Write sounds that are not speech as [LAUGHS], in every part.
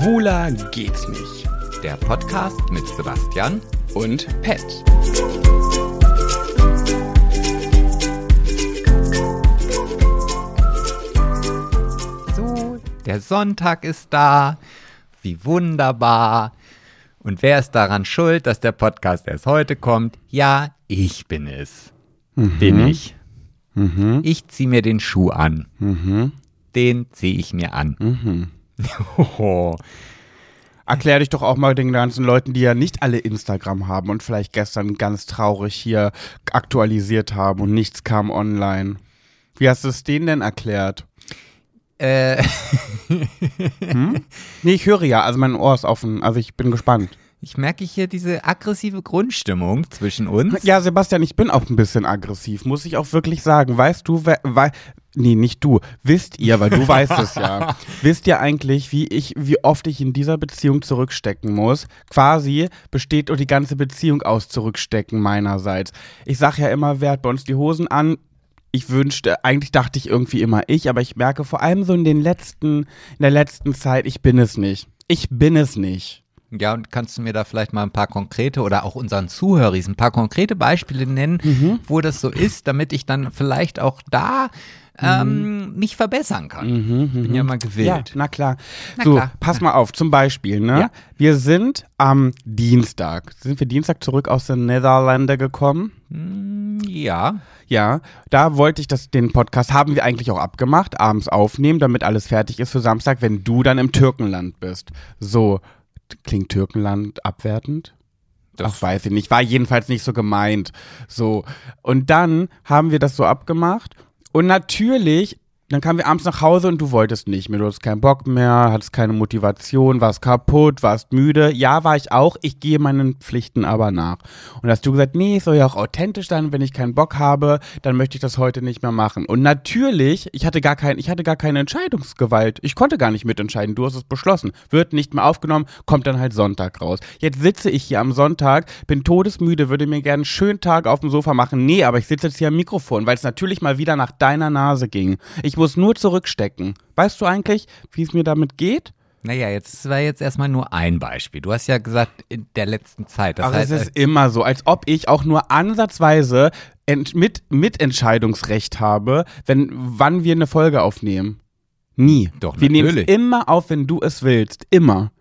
Schwuler geht's nicht. Der Podcast mit Sebastian Und Pet. So, der Sonntag ist da. Wie wunderbar. Und wer ist daran schuld, dass der Podcast erst heute kommt? Ja, ich bin es. Bin ich. Ich ziehe mir den Schuh an. Den ziehe ich mir an. [LAUGHS] Oh. Erklär dich doch auch mal den ganzen Leuten, die ja nicht alle Instagram haben und vielleicht gestern ganz traurig hier aktualisiert haben und nichts kam online. Wie hast du es denen denn erklärt? Äh, [LAUGHS] Nee, ich höre ja, also mein Ohr ist offen, also ich bin gespannt. ich merke hier diese aggressive Grundstimmung zwischen uns. Ja, Sebastian, ich bin auch ein bisschen aggressiv, muss ich auch wirklich sagen. Weißt du, wer, wei, nee, nicht du, wisst ihr, weil du weißt es ja. [LAUGHS] Wisst ihr eigentlich, wie ich, wie oft ich in dieser Beziehung zurückstecken muss? Quasi besteht die ganze Beziehung aus Zurückstecken meinerseits. Ich sag ja immer, wer hat bei uns die Hosen an? Ich wünschte, eigentlich dachte ich irgendwie immer ich, aber ich merke vor allem so in den letzten, in der letzten Zeit, ich bin es nicht. Ich bin es nicht. Ja, und kannst du mir da vielleicht mal ein paar konkrete oder auch unseren Zuhörern ein paar konkrete Beispiele nennen, Mhm. wo das so ist, damit ich dann vielleicht auch da ähm, mich verbessern kann? Bin ja mal Mhm. Ja, gewillt. na klar. Na so, klar. pass mal auf, zum Beispiel, ne? Ja. Wir sind am Dienstag, sind wir Dienstag zurück aus den Niederlande gekommen? Ja. Ja, da wollte ich das, den Podcast haben wir eigentlich auch abgemacht, abends aufnehmen, damit alles fertig ist für Samstag, wenn du dann im Türkenland bist. So, klingt Türkenland abwertend? Ach, weiß ich nicht. War jedenfalls nicht so gemeint. So. Und dann haben wir das so abgemacht. Und natürlich, dann kamen wir abends nach Hause und du wolltest nicht mehr. Du hattest keinen Bock mehr, hattest keine Motivation, warst kaputt, warst müde. Ja, war ich auch. Ich gehe meinen Pflichten aber nach. Und hast du gesagt, nee, es soll ja auch authentisch sein. Wenn ich keinen Bock habe, dann möchte ich das heute nicht mehr machen. Und natürlich, ich hatte gar kein, ich hatte gar keine Entscheidungsgewalt. Ich konnte gar nicht mitentscheiden. Du hast es beschlossen. Wird nicht mehr aufgenommen, kommt dann halt Sonntag raus. Jetzt sitze ich hier am Sonntag, bin todesmüde, würde mir gerne einen schönen Tag auf dem Sofa machen. Nee, aber ich sitze jetzt hier am Mikrofon, weil es natürlich mal wieder nach deiner Nase ging. Ich muss nur zurückstecken. Weißt du eigentlich, wie es mir damit geht? Naja, jetzt war jetzt erstmal nur ein Beispiel. Du hast ja gesagt, in der letzten Zeit. Das Aber heißt, es ist immer so, als ob ich auch nur ansatzweise mit Mitentscheidungsrecht habe, wenn wann wir eine Folge aufnehmen. Nie. Doch, wir nehmen es immer auf, wenn du es willst. Immer.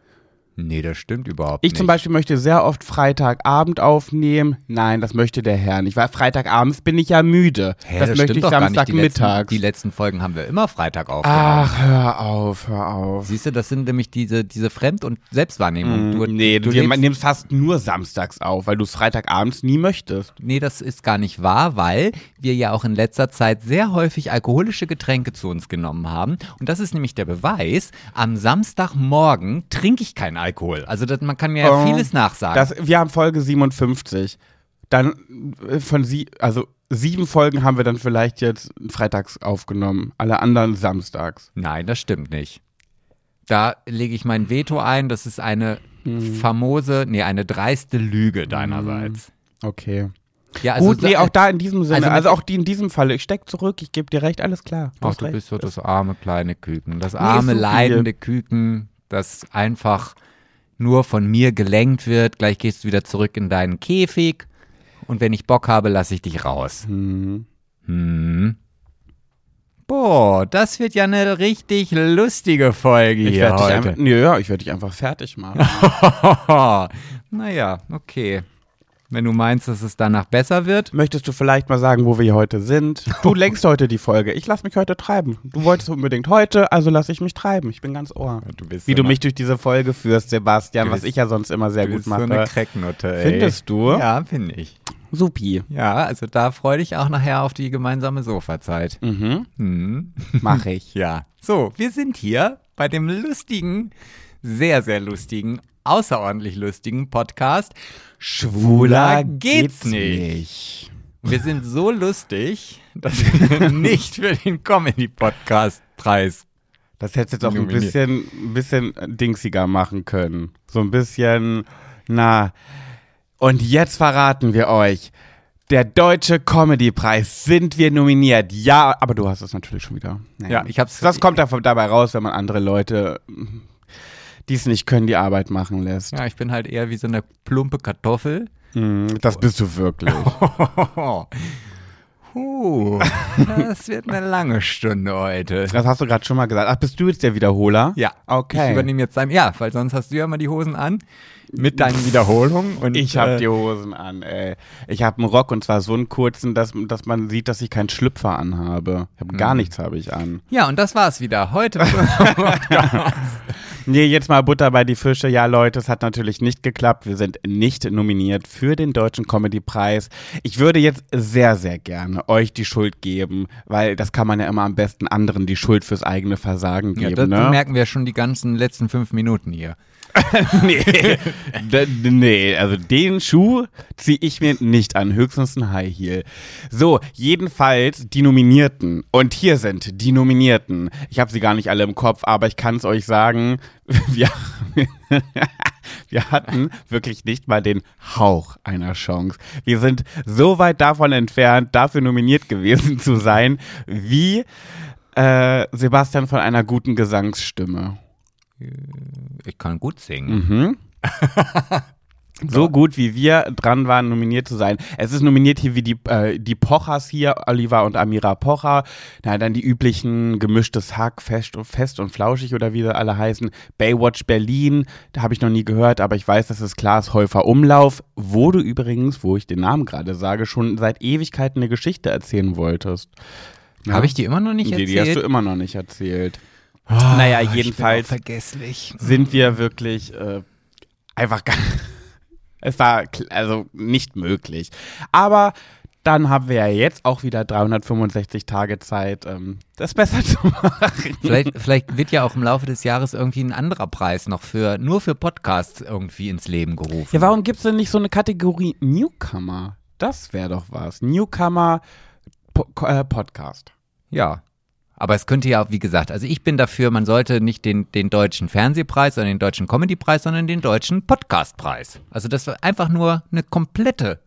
Nee, das stimmt überhaupt Ich nicht. zum Beispiel möchte sehr oft Freitagabend aufnehmen. Nein, das möchte der Herr nicht, weil Freitagabends bin ich ja müde. Hä, das, möchte stimmt ich nicht. Die die letzten Folgen haben wir immer Freitag aufgenommen. Ach, hör auf, hör auf. Siehst du, das sind nämlich diese, diese Fremd- und Selbstwahrnehmung. Du, Mm, nee, du wir lebst- nehmen es fast nur samstags auf, weil du es Freitagabends nie möchtest. Nee, das ist gar nicht wahr, weil wir ja auch in letzter Zeit sehr häufig alkoholische Getränke zu uns genommen haben. Und das ist nämlich der Beweis, am Samstagmorgen trinke ich keinen Alkohol. Also das, man kann mir ja Oh, vieles nachsagen. Das, wir haben Folge 57. Dann äh, von sie, also sieben Folgen haben wir dann vielleicht jetzt freitags aufgenommen, alle anderen samstags. Nein, das stimmt nicht. Da lege ich mein Veto ein. Das ist eine Hm. famose, nee, eine dreiste Lüge deinerseits. Okay. Ja, also Gut, nee, auch da in diesem Sinne, also also, auch die in diesem Falle, ich steck zurück, ich gebe dir recht, alles klar. Ach, hast du bist so das arme kleine Küken. Das arme, so leidende Küken, das einfach nur von mir gelenkt wird. Gleich gehst du wieder zurück in deinen Käfig. Und wenn ich Bock habe, lasse ich dich raus. Hm. Hm. Boah, das wird ja eine richtig lustige Folge Ich hier dich heute. einfach, nö, ja, ich werde dich einfach fertig machen. [LAUGHS] naja, okay. Wenn du meinst, dass es danach besser wird. Möchtest du vielleicht mal sagen, wo wir heute sind? [LAUGHS] Du lenkst heute die Folge. Ich lass mich heute treiben. Du wolltest unbedingt heute, also lass ich mich treiben. Ich bin ganz ohr. Du bist Wie so du mich durch diese Folge führst, Sebastian, Du was bist- ich ja sonst immer sehr Du gut bist mache. so eine Cracknutte, ey. Findest du? Ja, finde ich. Supi. Ja, also da freue dich auch nachher auf die gemeinsame Sofazeit. Mhm. Hm. Mach ich. [LAUGHS] Ja. So, wir sind hier bei dem lustigen, sehr, sehr lustigen, außerordentlich lustigen Podcast Schwuler geht's nicht. Wir sind so lustig, dass [LAUGHS] wir nicht für den Comedy-Podcast-Preis. Das hättest du jetzt auch ein bisschen, ein bisschen dingsiger machen können. So ein bisschen, na. Und jetzt verraten wir euch. Der Deutsche Comedy-Preis sind wir nominiert. Ja, aber du hast es natürlich schon wieder. Naja. Ja, ich hab's. Das kommt davon dabei raus, wenn man andere Leute, die es nicht können, die Arbeit machen lässt. Ja, ich bin halt eher wie so eine plumpe Kartoffel. Mm, das bist du wirklich. [LAUGHS] Huh, das wird eine lange Stunde heute. Das hast du gerade schon mal gesagt. Ach, bist du jetzt der Wiederholer? Ja, Okay. Ich übernehme jetzt dein, ja, weil sonst hast du ja immer die Hosen an mit deinen Wiederholungen und Ich habe äh, die Hosen an, ey. Ich habe einen Rock und zwar so einen kurzen, dass, dass man sieht, dass ich keinen Schlüpfer anhabe. Ich hab gar nichts habe ich an. Ja, und das war's wieder. Heute. [LAUGHS] [LAUGHS] Nee, jetzt mal Butter bei die Fische. Ja, Leute, es hat natürlich nicht geklappt. Wir sind nicht nominiert für den Deutschen Comedy-Preis. Ich würde jetzt sehr, sehr gerne euch die Schuld geben, weil das kann man ja immer am besten anderen die Schuld fürs eigene Versagen ja, geben, das ne? merken wir schon die ganzen letzten fünf Minuten hier. [LAUGHS] nee, [LAUGHS] nee, also den Schuh ziehe ich mir nicht an, höchstens ein High Heel. So, jedenfalls die Nominierten. Und hier sind die Nominierten. Ich habe sie gar nicht alle im Kopf, aber ich kann es euch sagen, [LAUGHS] wir, [LAUGHS] wir hatten wirklich nicht mal den Hauch einer Chance. Wir sind so weit davon entfernt, dafür nominiert gewesen zu sein, wie äh, Sebastian von einer guten Gesangsstimme. Ich kann gut singen. Mhm. [LAUGHS] So gut wie wir dran waren, nominiert zu sein. Es ist nominiert hier wie die, äh, die Pochers hier, Oliver und Amira Pocher. Na, dann die üblichen gemischtes Hack, fest und, fest und flauschig oder wie sie alle heißen. Baywatch Berlin, da habe ich noch nie gehört, aber ich weiß, dass es Klaas Häufer Umlauf, wo du übrigens, wo ich den Namen gerade sage, schon seit Ewigkeiten eine Geschichte erzählen wolltest. Ja? Habe ich die immer noch nicht die, erzählt? die hast du immer noch nicht erzählt. Ah, naja, jedenfalls vergesslich. sind wir wirklich äh, einfach gar. [LAUGHS] Es war also nicht möglich. Aber dann haben wir ja jetzt auch wieder 365 Tage Zeit, ähm, das besser [LAUGHS] zu machen. Vielleicht, vielleicht wird ja auch im Laufe des Jahres irgendwie ein anderer Preis noch für nur für Podcasts irgendwie ins Leben gerufen. Ja, warum gibt es denn nicht so eine Kategorie Newcomer? Das wäre doch was. Newcomer po äh, Podcast. Ja. Aber es könnte ja, wie gesagt, also ich bin dafür, man sollte nicht den, den deutschen Fernsehpreis oder den deutschen Comedypreis, sondern den deutschen Podcastpreis. Also das war einfach nur eine komplette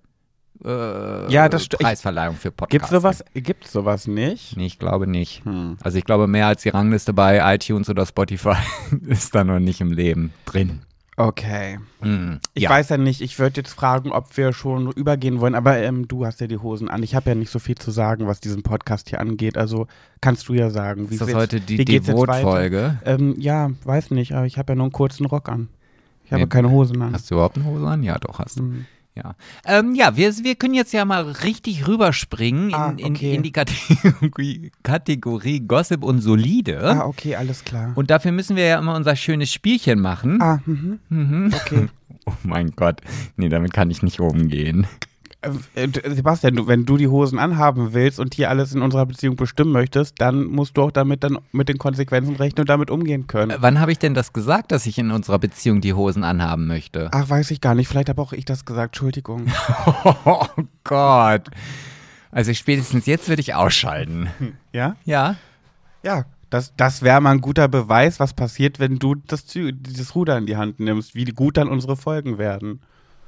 äh, Ja, das Preisverleihung für Podcasts. Gibt's sowas? Gibt's sowas nicht? Nee, ich glaube nicht. Hm. Also ich glaube, mehr als die Rangliste bei iTunes oder Spotify [LAUGHS] ist da noch nicht im Leben drin. Okay. Hm. Ich ja. weiß ja nicht, ich würde jetzt fragen, ob wir schon übergehen wollen, aber ähm, du hast ja die Hosen an. Ich habe ja nicht so viel zu sagen, was diesen Podcast hier angeht. Also kannst du ja sagen, wie Ist das geht's- heute die jetzt? Devot-Folge? Ähm, ja, weiß nicht, aber ich habe ja nur einen kurzen Rock an. Ich habe Nee, keine Hosen an. Hast du überhaupt eine Hose an? Ja, doch, hast du. Hm. Ja, ähm, ja wir, wir können jetzt ja mal richtig rüberspringen in, Ah, in, okay. in die Kategorie, Kategorie Gossip und Solide. Ah, okay, alles klar. Und dafür müssen wir ja immer unser schönes Spielchen machen. ah, mhm. Mhm. okay. [LAUGHS] Oh mein Gott, nee, damit kann ich nicht umgehen. Äh, äh, Sebastian, wenn du die Hosen anhaben willst und hier alles in unserer Beziehung bestimmen möchtest, dann musst du auch damit dann mit den Konsequenzen rechnen und damit umgehen können. Äh, Wann habe ich denn das gesagt, dass ich in unserer Beziehung die Hosen anhaben möchte? Ach, weiß ich gar nicht. Vielleicht habe auch ich das gesagt. Entschuldigung. [LAUGHS] Oh Gott. Also spätestens jetzt würde ich ausschalten. Ja? Ja? Ja. Das, das wäre mal ein guter Beweis, was passiert, wenn du das, das Ruder in die Hand nimmst, wie gut dann unsere Folgen werden.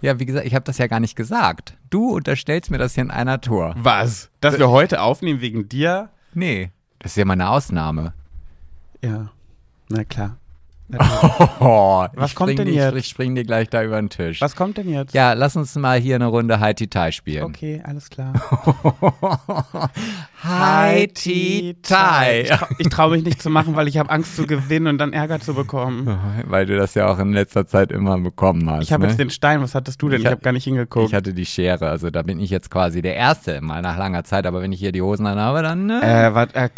Ja, wie gesagt, ich habe das ja gar nicht gesagt. Du unterstellst mir das hier in einer Tour. Was? Dass wir heute aufnehmen wegen dir? Nee, das ist ja mal eine Ausnahme. Ja. Na klar. Oh, Was ich kommt spring denn dir, jetzt? Ich spring dir gleich da über den Tisch. Was kommt denn jetzt? Ja, lass uns mal hier eine Runde High Tea Tai spielen. Okay, alles klar. [LAUGHS] High Tea Tai. Ich, trau, ich traue mich nicht zu machen, weil ich habe Angst zu gewinnen und dann Ärger zu bekommen. [LAUGHS] Weil du das ja auch in letzter Zeit immer bekommen hast. Ich habe ne? jetzt den Stein. Was hattest du denn? Ich Ich, hab- habe gar nicht hingeguckt. Ich hatte die Schere, also da bin ich jetzt quasi der Erste, mal nach langer Zeit. Aber wenn ich hier die Hosen anhabe, dann. Ne? Äh, wat, äh,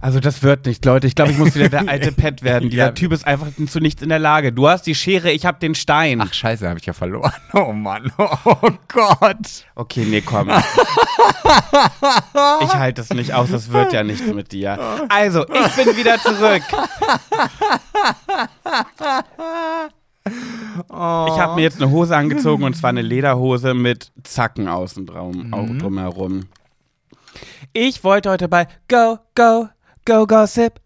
also das wird nicht, Leute. Ich glaube, ich muss wieder der [LAUGHS] alte Pet werden. Dieser Ja. Typ ist einfach zu nichts in der Lage. Du hast die Schere, ich habe den Stein. Ach scheiße, habe ich ja verloren. [LAUGHS] Oh Mann, oh Gott. Okay, nee, komm. [LAUGHS] ich halte es nicht aus, das wird ja nichts mit dir. Also, ich bin wieder zurück. Ich habe mir jetzt eine Hose angezogen und zwar eine Lederhose mit Zacken außen drum, auch drumherum. Ich wollte heute bei Go, Go, Go, Go, Sip,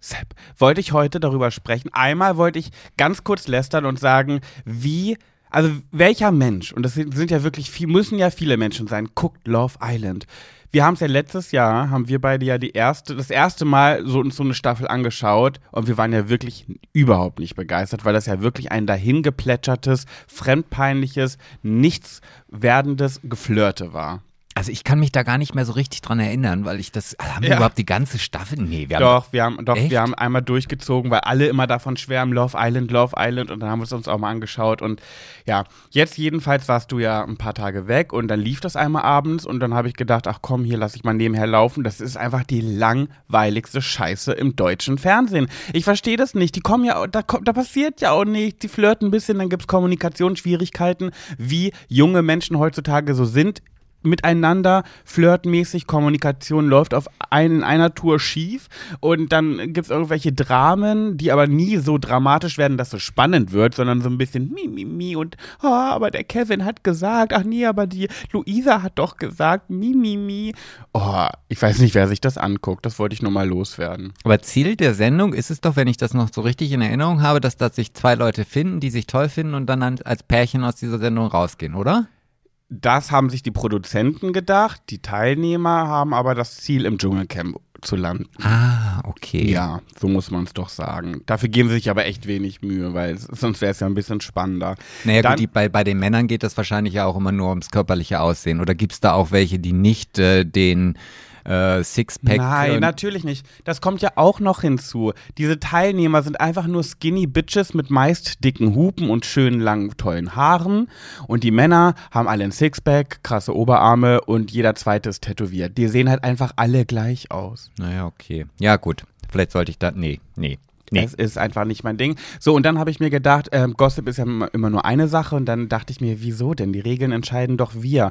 Sip, wollte ich heute darüber sprechen. Einmal wollte ich ganz kurz lästern und sagen, wie, also welcher Mensch, und das sind, ja wirklich viel, müssen ja viele Menschen sein, guckt Love Island. wir haben es ja letztes Jahr, haben wir beide ja die erste, das erste Mal so so eine Staffel angeschaut und wir waren ja wirklich überhaupt nicht begeistert, weil das ja wirklich ein dahingeplätschertes, fremdpeinliches, nichts werdendes Geflirte war. Also ich kann mich da gar nicht mehr so richtig dran erinnern, weil ich das, haben wir Ja. überhaupt die ganze Staffel? Nee, wir haben Doch, wir haben, doch, Echt? wir haben einmal durchgezogen, weil alle immer davon schwärmen, Love Island, Love Island und dann haben wir es uns auch mal angeschaut und ja, jetzt jedenfalls warst du ja ein paar Tage weg und dann lief das einmal abends und dann habe ich gedacht, ach komm, hier lasse ich mal nebenher laufen, das ist einfach die langweiligste Scheiße im deutschen Fernsehen. Ich verstehe das nicht, die kommen ja, da, da passiert ja auch nichts, die flirten ein bisschen, dann gibt es Kommunikationsschwierigkeiten, wie junge Menschen heutzutage so sind miteinander, flirtmäßig, Kommunikation läuft auf ein, in einer Tour schief und dann gibt es irgendwelche Dramen, die aber nie so dramatisch werden, dass es spannend wird, sondern so ein bisschen mi, mi, mi und ah, aber der Kevin hat gesagt, ach nee, aber die Luisa hat doch gesagt, mi, mi, mi. Oh, ich weiß nicht, wer sich das anguckt, das wollte ich nur mal loswerden. Aber Ziel der Sendung ist es doch, wenn ich das noch so richtig in Erinnerung habe, dass da sich zwei Leute finden, die sich toll finden und dann als Pärchen aus dieser Sendung rausgehen, oder? Das haben sich die Produzenten gedacht, die Teilnehmer haben aber das Ziel, im Dschungelcamp zu landen. Ah, okay. Ja, so muss man es doch sagen. Dafür geben sie sich aber echt wenig Mühe, weil sonst wäre es ja ein bisschen spannender. Naja, Dann- gut, die, bei, bei den Männern geht das wahrscheinlich ja auch immer nur ums körperliche Aussehen. Oder gibt es da auch welche, die nicht äh, den äh, Sixpack. Nein, äh, natürlich nicht. Das kommt ja auch noch hinzu. Diese Teilnehmer sind einfach nur skinny Bitches mit meist dicken Hupen und schönen langen, tollen Haaren. Und die Männer haben alle ein Sixpack, krasse Oberarme und jeder zweite ist tätowiert. Die sehen halt einfach alle gleich aus. Naja, okay. Ja, gut. Vielleicht sollte ich da. Nee, nee. Nee. Es ist einfach nicht mein Ding. So, und dann habe ich mir gedacht, ähm, Gossip ist ja immer immer nur eine Sache. Und dann dachte ich mir, wieso denn? Die Regeln entscheiden doch wir.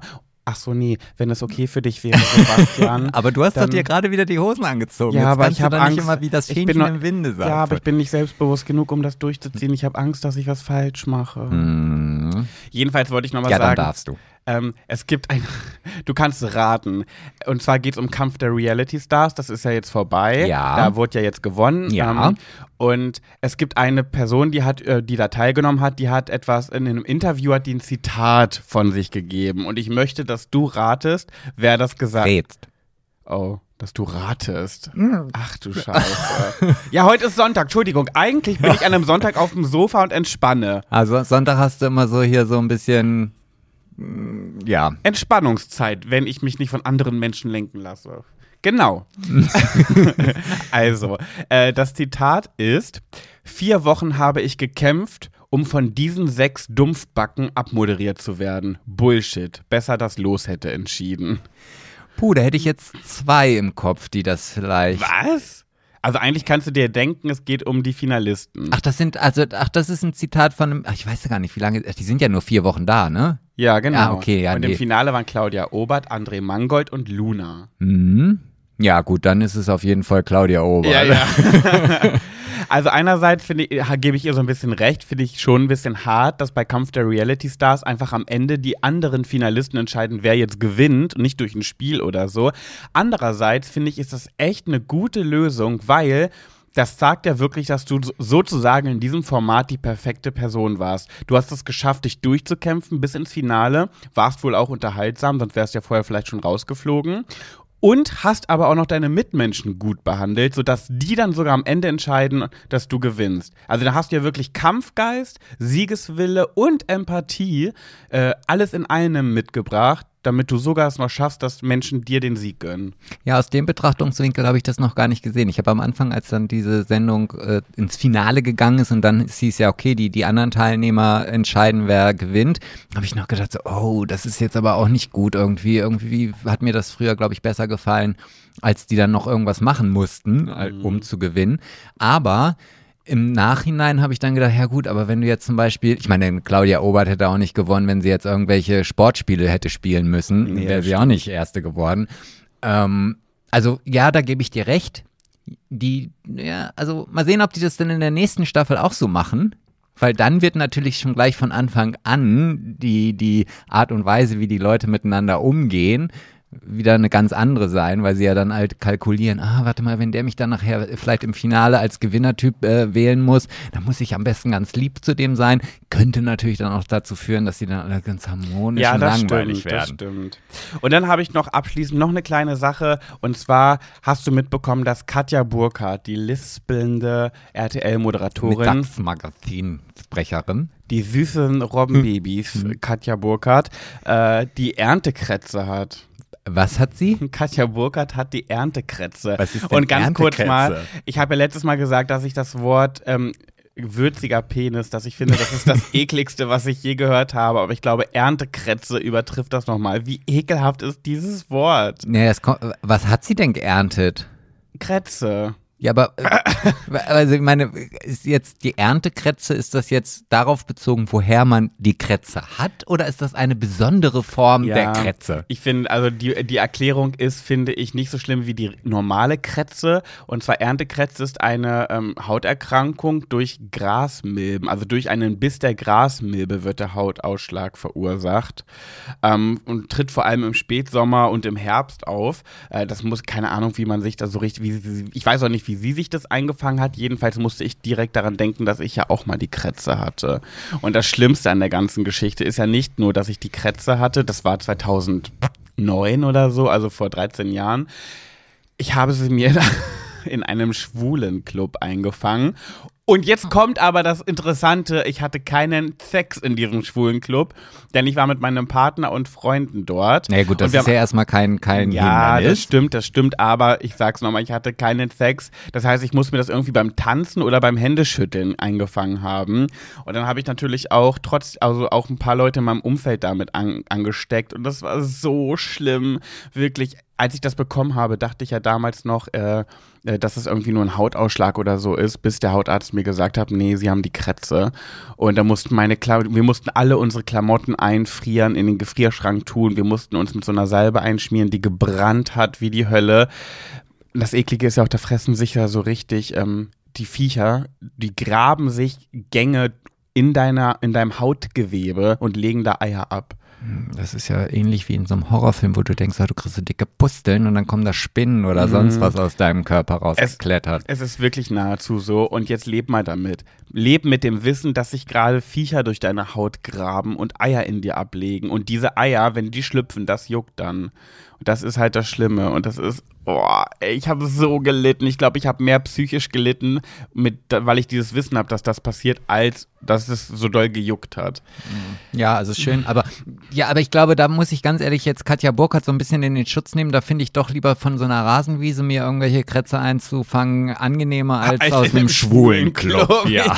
Ach so, nee, wenn es okay für dich wäre, Sebastian. [LAUGHS] Aber du hast doch dann- dir gerade wieder die Hosen angezogen. Ja, Jetzt aber ich habe doch nicht Angst. immer wie das ich Fähnchen bin noch- im Winde sagt. Ja, aber ich bin nicht selbstbewusst genug, um das durchzuziehen. Ich habe Angst, dass ich was falsch mache. Mhm. Jedenfalls wollte ich nochmal Ja, dann sagen, darfst du. Ähm, es gibt ein, [LAUGHS] du kannst raten. Und zwar geht es um Kampf der Reality Stars. Das ist ja jetzt vorbei. Ja. Da wurde ja jetzt gewonnen. Ja. Ähm, und es gibt eine Person, die hat, äh, die da teilgenommen hat, die hat etwas in einem Interview hat die ein Zitat von sich gegeben. Und ich möchte, dass du ratest, wer das gesagt hat. Oh, dass du ratest. Ach du Scheiße. [LAUGHS] ja, heute ist Sonntag. Entschuldigung. Eigentlich bin ich an einem Sonntag auf dem Sofa und entspanne. Also Sonntag hast du immer so hier so ein bisschen. Ja. Entspannungszeit, wenn ich mich nicht von anderen Menschen lenken lasse. Genau. [LAUGHS] also, äh, das Zitat ist: Vier Wochen habe ich gekämpft, um von diesen sechs Dumpfbacken abmoderiert zu werden. Bullshit. Besser das Los hätte entschieden. Puh, da hätte ich jetzt zwei im Kopf, die das vielleicht. Was? Also eigentlich kannst du dir denken, es geht um die Finalisten. Ach, das sind, also, ach, das ist ein Zitat von einem, ach, ich weiß ja gar nicht, wie lange, ach, die sind ja nur vier Wochen da, ne? Ja, genau. Ah, okay, ja, Und nee. im Finale waren Claudia Obert, André Mangold und Luna. Mhm. Ja, gut, dann ist es auf jeden Fall Claudia Ober. [LAUGHS] also einerseits finde ich, gebe ich ihr so ein bisschen recht, finde ich schon ein bisschen hart, dass bei Kampf der Reality Stars einfach am Ende die anderen Finalisten entscheiden, wer jetzt gewinnt und nicht durch ein Spiel oder so. Andererseits finde ich, ist das echt eine gute Lösung, weil das sagt ja wirklich, dass du so- sozusagen in diesem Format die perfekte Person warst. Du hast es geschafft, dich durchzukämpfen bis ins Finale, warst wohl auch unterhaltsam, sonst wärst du ja vorher vielleicht schon rausgeflogen. Und hast aber auch noch deine Mitmenschen gut behandelt, sodass die dann sogar am Ende entscheiden, dass du gewinnst. Also da hast du ja wirklich Kampfgeist, Siegeswille und Empathie, äh, alles in einem mitgebracht, damit du sogar es noch schaffst, dass Menschen dir den Sieg gönnen. Ja, aus dem Betrachtungswinkel habe ich das noch gar nicht gesehen. Ich habe am Anfang, als dann diese Sendung äh, ins Finale gegangen ist und dann hieß ja, okay, die, die anderen Teilnehmer entscheiden, wer gewinnt, habe ich noch gedacht, so, oh, das ist jetzt aber auch nicht gut irgendwie. Irgendwie hat mir das früher, glaube ich, besser gefallen, als die dann noch irgendwas machen mussten, äh, um zu gewinnen. Aber im Nachhinein habe ich dann gedacht, ja gut, aber wenn du jetzt zum Beispiel, ich meine, Claudia Obert hätte auch nicht gewonnen, wenn sie jetzt irgendwelche Sportspiele hätte spielen müssen, Nee, wäre sie auch nicht Erste geworden. Ähm, also ja, da gebe ich dir recht. Die, ja, also mal sehen, ob die das denn in der nächsten Staffel auch so machen. Weil dann wird natürlich schon gleich von Anfang an die, die Art und Weise, wie die Leute miteinander umgehen, wieder eine ganz andere sein, weil sie ja dann halt kalkulieren, ah, warte mal, wenn der mich dann nachher vielleicht im Finale als Gewinnertyp äh, wählen muss, dann muss ich am besten ganz lieb zu dem sein. Könnte natürlich dann auch dazu führen, dass sie dann alle ganz harmonisch Ja, und das langweilig stimmt, das werden. stimmt. Und dann habe ich noch abschließend noch eine kleine Sache. Und zwar hast du mitbekommen, dass Katja Burkhardt, die lispelnde RTL-Moderatorin, Mittagsmagazin-Sprecherin. die süßen Robbenbabys, Hm. Katja Burkhardt, äh, die Erntekrätze hat. Was hat sie? [LAUGHS] Katja Burkhardt hat die Erntekrätze. Was ist denn Und ganz kurz mal, ich habe ja letztes Mal gesagt, dass ich das Wort ähm, würziger Penis, dass ich finde, das ist das [LAUGHS] ekligste, was ich je gehört habe. Aber ich glaube, Erntekrätze übertrifft das nochmal. Wie ekelhaft ist dieses Wort? Es kommt, was hat sie denn geerntet? Krätze. Ja, aber äh, [LAUGHS] also ich meine, ist jetzt die Erntekrätze, ist das jetzt darauf bezogen, woher man die Krätze hat oder ist das eine besondere Form der Krätze? Ich finde, also die, die Erklärung ist, finde ich, nicht so schlimm wie die normale Krätze. Und zwar Erntekrätze ist eine ähm, Hauterkrankung durch Grasmilben. Also durch einen Biss der Grasmilbe wird der Hautausschlag verursacht. Ähm, und tritt vor allem im Spätsommer und im Herbst auf. Äh, das muss, keine Ahnung, wie man sich da so richtig, wie, ich weiß auch nicht, wie sie sich das eingefangen hat. Jedenfalls musste ich direkt daran denken, dass ich ja auch mal die Krätze hatte. Und das Schlimmste an der ganzen Geschichte ist ja nicht nur, dass ich die Krätze hatte, das war 2009 oder so, also vor 13 Jahren. Ich habe sie mir [LAUGHS] in einem schwulen Club eingefangen. Und jetzt kommt aber das Interessante, ich hatte keinen Sex in diesem schwulen Club, denn ich war mit meinem Partner und Freunden dort. Na ja, gut, das ist ja erstmal kein, kein ja, das stimmt, das stimmt, aber ich sag's nochmal, ich hatte keinen Sex. Das heißt, ich muss mir das irgendwie beim Tanzen oder beim Händeschütteln eingefangen haben. Und dann habe ich natürlich auch trotz, also auch ein paar Leute in meinem Umfeld damit an, angesteckt. Und das war so schlimm. Wirklich, als ich das bekommen habe, dachte ich ja damals noch, äh, äh, dass es irgendwie nur ein Hautausschlag oder so ist, bis der Hautarzt mir gesagt hat, nee, sie haben die Krätze. Und da mussten meine Kla wir mussten alle unsere Klamotten einfrieren, in den Gefrierschrank tun. Wir mussten uns mit so einer Salbe einschmieren, die gebrannt hat wie die Hölle. Das Eklige ist ja auch, da fressen sich ja so richtig ähm, die Viecher, die graben sich Gänge in deiner, in deinem Hautgewebe und legen da Eier ab. Das ist ja ähnlich wie in so einem Horrorfilm, wo du denkst, ah, du kriegst so dicke Pusteln und dann kommen da Spinnen oder sonst was aus deinem Körper rausgeklettert. Es ist wirklich nahezu so und jetzt leb mal damit. Leb mit dem Wissen, dass sich gerade Viecher durch deine Haut graben und Eier in dir ablegen. Und diese Eier, wenn die schlüpfen, das juckt dann. Und das ist halt das Schlimme. Und das ist, boah, ich habe so gelitten. Ich glaube, ich habe mehr psychisch gelitten, mit, weil ich dieses Wissen habe, dass das passiert, als dass es so doll gejuckt hat. Ja, also schön, aber ja, aber ich glaube, da muss ich ganz ehrlich jetzt Katja Burkhardt so ein bisschen in den Schutz nehmen. Da finde ich doch lieber von so einer Rasenwiese mir irgendwelche Krätze einzufangen angenehmer als Als aus in einem schwulen Club. Club, Ja.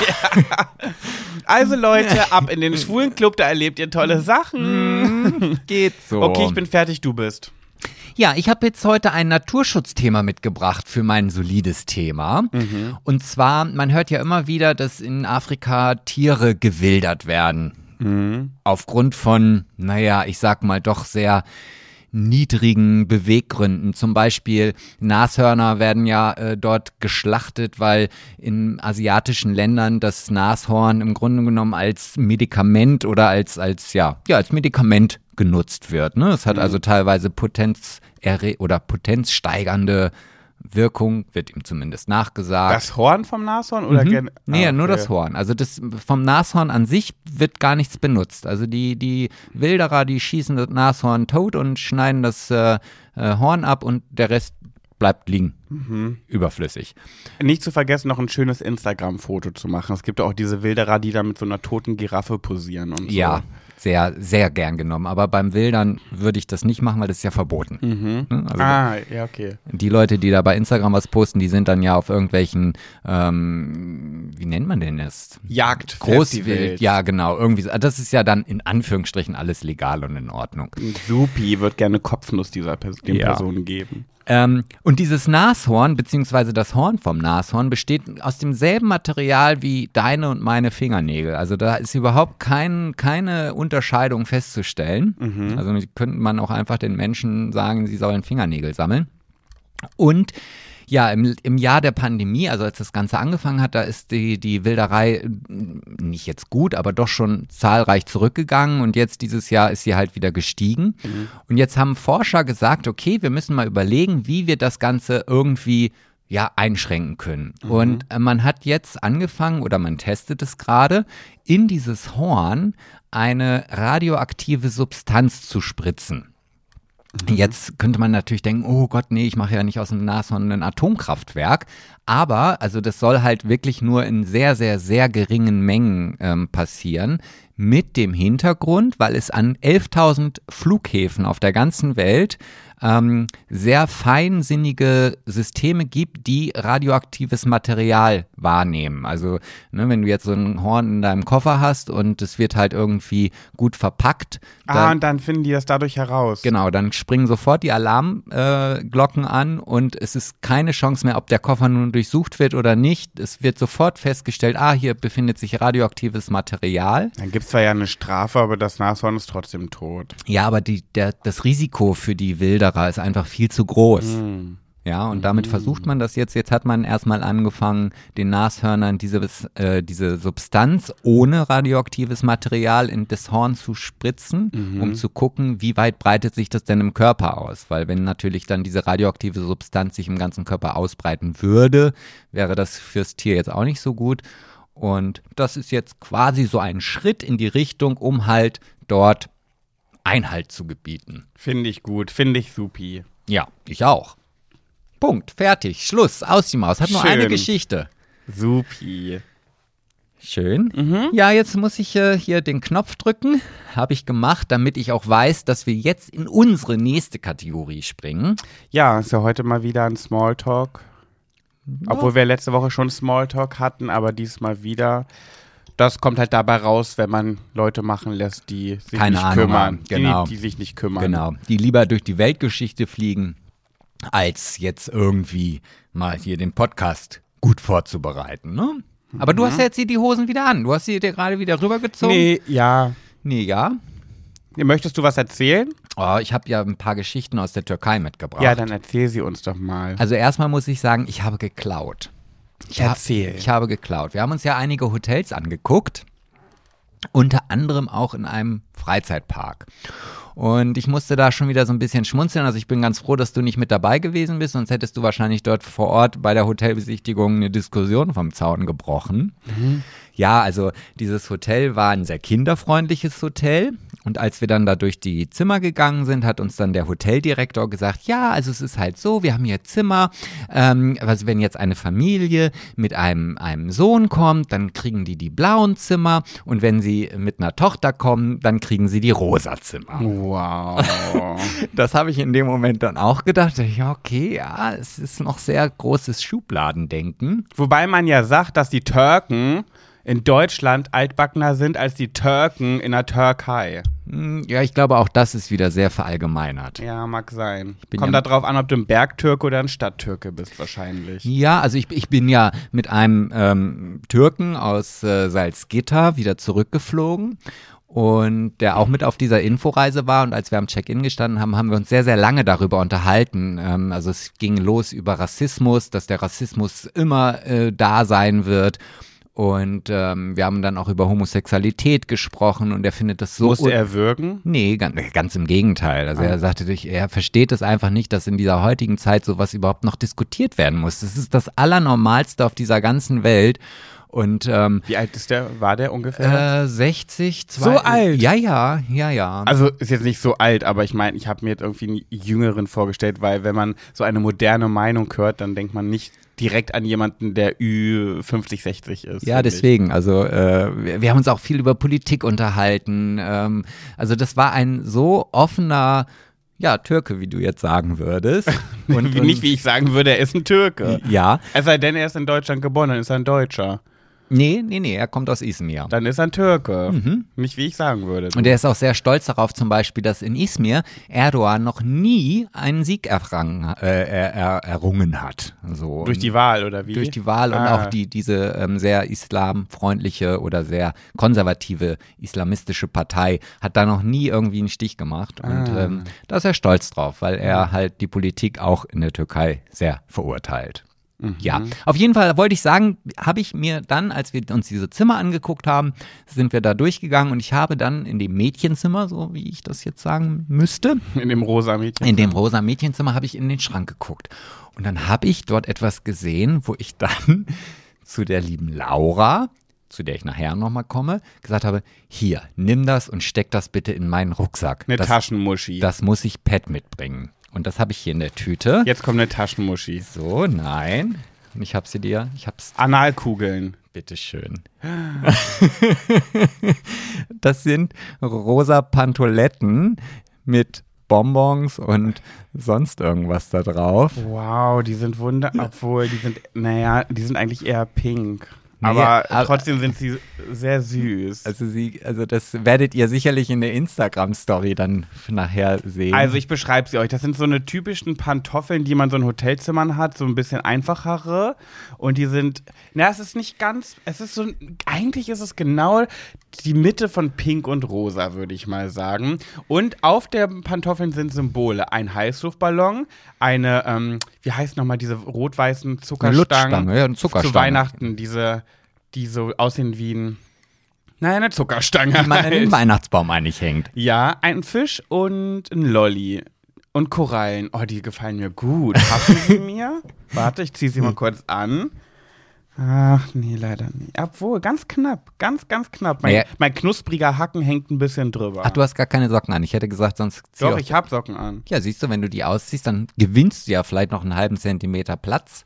Also Leute, ab in den [LAUGHS] schwulen Club, da erlebt ihr tolle Sachen. Geht so. Okay, ich bin fertig, du bist. Ja, ich habe jetzt heute ein Naturschutzthema mitgebracht für mein solides Thema. Und zwar, man hört ja immer wieder, dass in Afrika Tiere gewildert werden. Aufgrund von, naja, ich sag mal doch sehr niedrigen Beweggründen. Zum Beispiel Nashörner werden ja äh, dort geschlachtet, weil in asiatischen Ländern das Nashorn im Grunde genommen als Medikament oder als, als, ja, ja, als Medikament genutzt wird. Ne? Es hat also teilweise Potenz oder potenzsteigernde Wirkung, wird ihm zumindest nachgesagt. Das Horn vom Nashorn oder Mhm. gen- Nee, Ah, nur okay. das Horn. Also das vom Nashorn an sich wird gar nichts benutzt. Also die, die Wilderer, die schießen das Nashorn tot und schneiden das äh, äh, Horn ab und der Rest bleibt liegen. Mhm. Überflüssig. Nicht zu vergessen, noch ein schönes Instagram-Foto zu machen. Es gibt auch diese Wilderer, die da mit so einer toten Giraffe posieren und so. Ja, sehr, sehr gern genommen. Aber beim Wildern würde ich das nicht machen, weil das ist ja verboten. Ne? Also Ah, ja, okay. die Leute, die da bei Instagram was posten, die sind dann ja auf irgendwelchen, ähm, wie nennt man denn das? Jagd, Großwild, ja genau, irgendwie. so. Das ist ja dann in Anführungsstrichen alles legal und in Ordnung. Supi wird gerne Kopfnuss dieser Pers den Ja. Personen geben. Ähm, und dieses Nashorn, beziehungsweise das Horn vom Nashorn, besteht aus demselben Material wie deine und meine Fingernägel. Also da ist überhaupt kein, keine Unterscheidung festzustellen. Also könnte man auch einfach den Menschen sagen, sie sollen Fingernägel sammeln. Und Ja, im, im Jahr der Pandemie, also als das Ganze angefangen hat, da ist die, die Wilderei äh, nicht jetzt gut, aber doch schon zahlreich zurückgegangen und jetzt dieses Jahr ist sie halt wieder gestiegen. Mhm. Und jetzt haben Forscher gesagt, okay, wir müssen mal überlegen, wie wir das Ganze irgendwie ja, einschränken können. Mhm. Und äh, man hat jetzt angefangen oder man testet es gerade, in dieses Horn eine radioaktive Substanz zu spritzen. Mhm. Jetzt könnte man natürlich denken, oh Gott, nee, ich mache ja nicht aus dem Nashorn ein Atomkraftwerk. Aber, also das soll halt wirklich nur in sehr, sehr, sehr geringen Mengen ähm, passieren. Mit dem Hintergrund, weil es an 11.000 Flughäfen auf der ganzen Welt ähm, sehr feinsinnige Systeme gibt, die radioaktives Material wahrnehmen. Also ne, wenn du jetzt so ein Horn in deinem Koffer hast und es wird halt irgendwie gut verpackt. Ah, dann, und dann finden die das dadurch heraus. Genau, dann springen sofort die Alarmglocken äh, an und es ist keine Chance mehr, ob der Koffer nun durchsucht wird oder nicht. Es wird sofort festgestellt, ah, hier befindet sich radioaktives Material. Dann gibt es zwar ja eine Strafe, aber das Nashorn ist trotzdem tot. Ja, aber die, der, das Risiko für die Wilderer ist einfach viel zu groß. Mhm. Ja, und damit mhm. versucht man das jetzt. Jetzt hat man erstmal angefangen, den Nashörnern diese, äh, diese Substanz ohne radioaktives Material in das Horn zu spritzen, mhm. um zu gucken, wie weit breitet sich das denn im Körper aus. Weil wenn natürlich dann diese radioaktive Substanz sich im ganzen Körper ausbreiten würde, wäre das fürs Tier jetzt auch nicht so gut. Und das ist jetzt quasi so ein Schritt in die Richtung, um halt dort Einhalt zu gebieten. Finde ich gut, finde ich supi. Ja, ich auch. Punkt, fertig, Schluss, aus die Maus. Hat nur eine Geschichte. Supi. Schön. Mhm. Ja, jetzt muss ich äh, hier den Knopf drücken. Habe ich gemacht, damit ich auch weiß, dass wir jetzt in unsere nächste Kategorie springen. Ja, ist ja heute mal wieder ein Smalltalk. Ja. Obwohl wir letzte Woche schon Smalltalk hatten, aber diesmal wieder. Das kommt halt dabei raus, wenn man Leute machen lässt, die sich Keine nicht Ahnung kümmern. Genau. Die, die sich nicht kümmern. Genau. Die lieber durch die Weltgeschichte fliegen als jetzt irgendwie mal hier den Podcast gut vorzubereiten, ne? Aber mhm. du hast ja jetzt hier die Hosen wieder an. Du hast sie dir gerade wieder rübergezogen. Nee, ja. Nee, ja. Möchtest du was erzählen? Oh, ich habe ja ein paar Geschichten aus der Türkei mitgebracht. Ja, dann erzähl sie uns doch mal. Also erstmal muss ich sagen, ich habe geklaut. Ich Erzähl. Hab, ich habe geklaut. Wir haben uns ja einige Hotels angeguckt. Unter anderem auch in einem Freizeitpark. Und ich musste da schon wieder so ein bisschen schmunzeln. Also ich bin ganz froh, dass du nicht mit dabei gewesen bist, sonst hättest du wahrscheinlich dort vor Ort bei der Hotelbesichtigung eine Diskussion vom Zaun gebrochen. Mhm. Ja, also dieses Hotel war ein sehr kinderfreundliches Hotel. Und als wir dann da durch die Zimmer gegangen sind, hat uns dann der Hoteldirektor gesagt, ja, also es ist halt so, wir haben hier Zimmer. Ähm, also wenn jetzt eine Familie mit einem, einem Sohn kommt, dann kriegen die die blauen Zimmer. Und wenn sie mit einer Tochter kommen, dann kriegen sie die rosa Zimmer. Wow. [LAUGHS] das habe ich in dem Moment dann auch gedacht. Ja, okay, ja, es ist noch sehr großes Schubladendenken. Wobei man ja sagt, dass die Türken in Deutschland altbackener sind als die Türken in der Türkei. Hm, ja, ich glaube, auch das ist wieder sehr verallgemeinert. Ja, mag sein. Kommt ja darauf an, ob du ein Bergtürke oder ein Stadttürke bist, wahrscheinlich. Ja, also ich, ich bin ja mit einem ähm, Türken aus äh, Salzgitter wieder zurückgeflogen und der auch mit auf dieser Inforeise war. Und als wir am Check-in gestanden haben, haben wir uns sehr, sehr lange darüber unterhalten. Ähm, also es ging los über Rassismus, dass der Rassismus immer äh, da sein wird und ähm, wir haben dann auch über Homosexualität gesprochen und er findet das so. Musste er würgen? Nee, ganz, ganz im Gegenteil. Also ah. er sagte, er versteht es einfach nicht, dass in dieser heutigen Zeit sowas überhaupt noch diskutiert werden muss. Das ist das Allernormalste auf dieser ganzen Welt. Und ähm, wie alt ist der? War der ungefähr? Äh, 60, zwei, So alt? Ja, ja, ja, ja. Also ist jetzt nicht so alt, aber ich meine, ich habe mir jetzt irgendwie einen Jüngeren vorgestellt, weil wenn man so eine moderne Meinung hört, dann denkt man nicht direkt an jemanden, der Ü 50, 60 ist. Ja, deswegen. Ich. Also äh, wir, wir, haben uns auch viel über Politik unterhalten. Ähm, also das war ein so offener ja, Türke, wie du jetzt sagen würdest. [LAUGHS] Und, und nicht, wie ich sagen würde, er ist ein Türke. Ja. Es sei denn, er ist in Deutschland geboren, dann ist er ein Deutscher. Nee, nee, nee, er kommt aus Izmir. Dann ist er ein Türke. Nicht wie ich sagen würde. Und er ist auch sehr stolz darauf, zum Beispiel, dass in Izmir Erdogan noch nie einen Sieg errang, äh, er, er, errungen hat. So, Durch die Wahl oder wie? durch die Wahl und Ah. auch die, diese ähm, sehr islamfreundliche oder sehr konservative islamistische Partei hat da noch nie irgendwie einen Stich gemacht. Und Ah. ähm, da ist er stolz drauf, weil er halt die Politik auch in der Türkei sehr verurteilt. Mhm. Ja, auf jeden Fall wollte ich sagen, habe ich mir dann, als wir uns diese Zimmer angeguckt haben, sind wir da durchgegangen und ich habe dann in dem Mädchenzimmer, so wie ich das jetzt sagen müsste, In dem rosa Mädchen. in dem rosa Mädchenzimmer habe ich in den Schrank geguckt. Und dann habe ich dort etwas gesehen, wo ich dann [LAUGHS] zu der lieben Laura, zu der ich nachher nochmal komme, gesagt habe, hier, nimm das und steck das bitte in meinen Rucksack. Eine das, Taschenmuschi. das muss ich Pet mitbringen. Und das habe ich hier in der Tüte. Jetzt kommt eine Taschenmuschi. So, nein. Und ich habe sie dir, ich hab's, Analkugeln. bitteschön. [LAUGHS] das sind rosa Pantoletten mit Bonbons und sonst irgendwas da drauf. Wow, die sind wunder. Obwohl, die sind, naja, die sind eigentlich eher pink. Nee, aber aber- trotzdem sind sie sehr süß. Also sie, also das werdet ihr sicherlich in der Instagram-Story dann nachher sehen. Also ich beschreibe sie euch. Das sind so eine typischen Pantoffeln, die man so in Hotelzimmern hat, so ein bisschen einfachere. Und die sind, na, es ist nicht ganz, es ist so, eigentlich ist es genau die Mitte von Pink und Rosa, würde ich mal sagen. Und auf der Pantoffeln sind Symbole. Ein Heißluftballon, eine, ähm, wie heißt nochmal diese rot-weißen eine Zuckerstangen. Lutschstange, ja, eine Zuckerstange. Zu Weihnachten, diese, die so aussehen wie ein, naja, eine Zuckerstange. die man an halt. den Weihnachtsbaum eigentlich hängt. Ja, ein Fisch und ein Lolli. Und Korallen. Oh, die gefallen mir gut. Passen sie [LAUGHS] mir? Warte, ich ziehe sie mal kurz an. Ach, nee, leider nicht. Obwohl, ganz knapp. Ganz, ganz knapp. Mein, Naja. mein knuspriger Hacken hängt ein bisschen drüber. Ach, du hast gar keine Socken an. Ich hätte gesagt, sonst zieh Doch, ich hab Socken an. Ja, siehst du, wenn du die ausziehst, dann gewinnst du ja vielleicht noch einen halben Zentimeter Platz.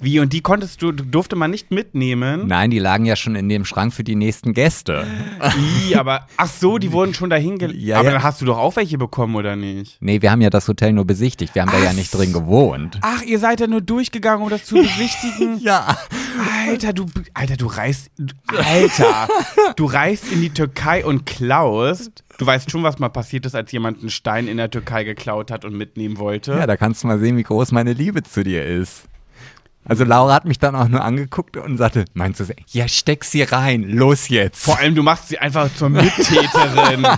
Wie, und die konntest du, durfte man nicht mitnehmen? Nein, die lagen ja schon in dem Schrank für die nächsten Gäste. Ih, aber, ach so, die wurden schon dahin gelegt. Ja, aber ja. dann hast du doch auch welche bekommen, oder nicht? Nee, wir haben ja das Hotel nur besichtigt. Wir haben da ja Ach nicht drin gewohnt. Ach, ihr seid ja nur durchgegangen, um das zu besichtigen? [LAUGHS] Ja. Alter, du, Alter, du reist, Alter, du reist in die Türkei und klaust. Du weißt schon, was mal passiert ist, als jemand einen Stein in der Türkei geklaut hat und mitnehmen wollte. Ja, da kannst du mal sehen, wie groß meine Liebe zu dir ist. Also Laura hat mich dann auch nur angeguckt und sagte, meinst du, ja, steck sie rein, los jetzt. Vor allem, du machst sie einfach zur Mittäterin. [LAUGHS]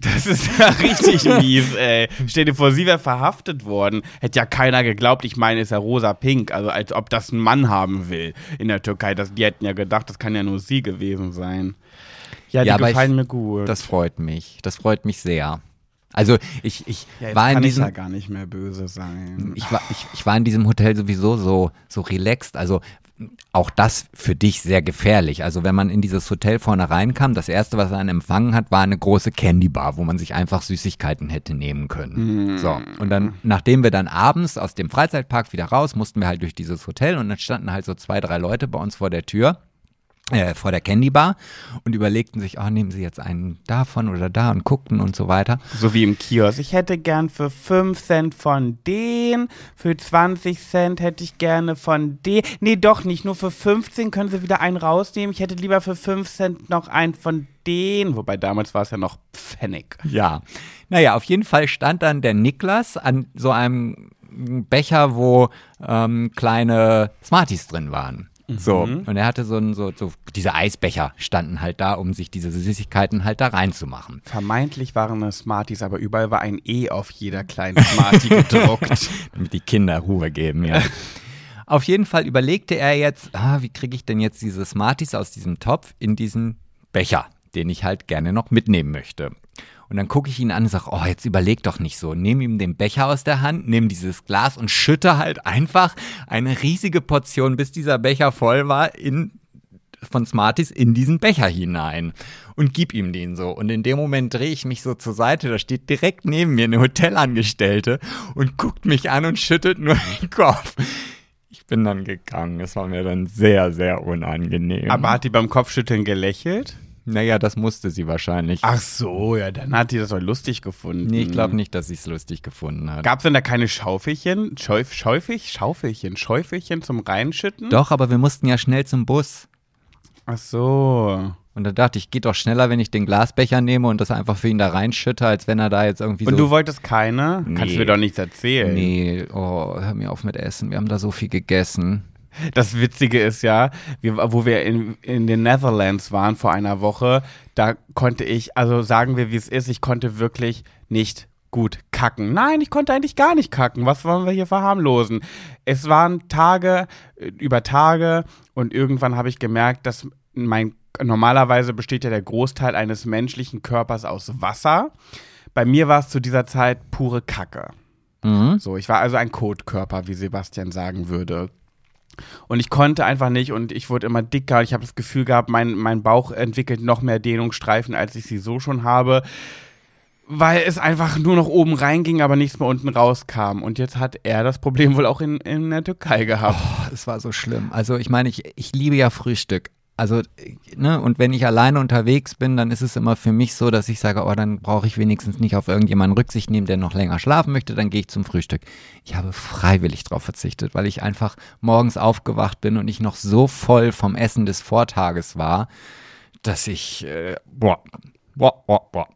Das ist ja richtig mies, ey. Stell dir vor, sie wäre verhaftet worden. Hätte ja keiner geglaubt, ich meine, ist ja rosa-pink. Also, als ob das ein Mann haben will in der Türkei. Das, die hätten ja gedacht, das kann ja nur sie gewesen sein. Ja, die Ja, gefallen ich- mir gut. Das freut mich. Das freut mich sehr. Also ich, ich ja, war in kann diesem, ich ja gar nicht mehr böse sein. ich war, ich, ich war in diesem Hotel sowieso so, so relaxed. Also auch das für dich sehr gefährlich. Also wenn man in dieses Hotel vorne reinkam, das erste, was er einen empfangen hat, war eine große Candy Bar, wo man sich einfach Süßigkeiten hätte nehmen können. So. Und dann, nachdem wir dann abends aus dem Freizeitpark wieder raus, mussten wir halt durch dieses Hotel und dann standen halt so zwei, drei Leute bei uns vor der Tür. Äh, vor der Candy Bar und überlegten sich, oh, nehmen sie jetzt einen davon oder da und guckten und so weiter. So wie im Kiosk. Ich hätte gern für 5 Cent von den, für 20 Cent hätte ich gerne von den. Nee, doch nicht. Nur für 15 können sie wieder einen rausnehmen. Ich hätte lieber für 5 Cent noch einen von den. Wobei damals war es ja noch Pfennig. Ja. Naja, auf jeden Fall stand dann der Niklas an so einem Becher, wo ähm, kleine Smarties drin waren. So, und er hatte so ein, so, so, diese Eisbecher standen halt da, um sich diese Süßigkeiten halt da reinzumachen. Vermeintlich waren es Smarties, aber überall war ein E auf jeder kleinen Smartie [LAUGHS] gedruckt. [LAUGHS] damit die Kinder Ruhe geben, ja. [LAUGHS] Auf jeden Fall überlegte er jetzt, ah, wie kriege ich denn jetzt diese Smarties aus diesem Topf in diesen Becher, den ich halt gerne noch mitnehmen möchte. Und dann gucke ich ihn an und sage, oh, jetzt überleg doch nicht so. Nimm ihm den Becher aus der Hand, nimm dieses Glas und schütte halt einfach eine riesige Portion, bis dieser Becher voll war, in von Smarties in diesen Becher hinein und gib ihm den so. Und in dem Moment drehe ich mich so zur Seite, da steht direkt neben mir eine Hotelangestellte und guckt mich an und schüttelt nur [LAUGHS] den Kopf. Ich bin dann gegangen. Es war mir dann sehr, sehr unangenehm. aber hat die beim Kopfschütteln gelächelt? Naja, das musste sie wahrscheinlich. Ach so, ja, dann hat die das doch lustig gefunden. nee, ich glaube nicht, dass sie es lustig gefunden hat. Gab es denn da keine Schaufelchen? Schäuf, Schäufig? Schaufelchen? Schäufelchen zum Reinschütten? Doch, aber wir mussten ja schnell zum Bus. Ach so. Und da dachte ich, geht doch schneller, wenn ich den Glasbecher nehme und das einfach für ihn da reinschütte, als wenn er da jetzt irgendwie Und so. du wolltest keine? Kannst Nee. du mir doch nichts erzählen. Nee, oh, hör mir auf mit Essen. Wir haben da so viel gegessen. Das Witzige ist ja, wir, wo wir in, in den Netherlands waren vor einer Woche, da konnte ich, also sagen wir, wie es ist, ich konnte wirklich nicht gut kacken. Nein, ich konnte eigentlich gar nicht kacken. Was wollen wir hier verharmlosen? Es waren Tage äh, über Tage und irgendwann habe ich gemerkt, dass mein normalerweise besteht ja der Großteil eines menschlichen Körpers aus Wasser. Bei mir war es zu dieser Zeit pure Kacke. Mhm. So, ich war also ein Kotkörper, wie Sebastian sagen würde. Und ich konnte einfach nicht und ich wurde immer dicker. Ich habe das Gefühl gehabt, mein, mein Bauch entwickelt noch mehr Dehnungsstreifen, als ich sie so schon habe. Weil es einfach nur noch oben reinging, aber nichts mehr unten rauskam. Und jetzt hat er das Problem wohl auch in, in der Türkei gehabt. Oh, es war so schlimm. Also ich meine, ich, ich liebe ja Frühstück. Also, ne, und wenn ich alleine unterwegs bin, dann ist es immer für mich so, dass ich sage, oh, dann brauche ich wenigstens nicht auf irgendjemanden Rücksicht nehmen, der noch länger schlafen möchte, dann gehe ich zum Frühstück. Ich habe freiwillig darauf verzichtet, weil ich einfach morgens aufgewacht bin und ich noch so voll vom Essen des Vortages war, dass ich, äh, boah, boah, boah, boah.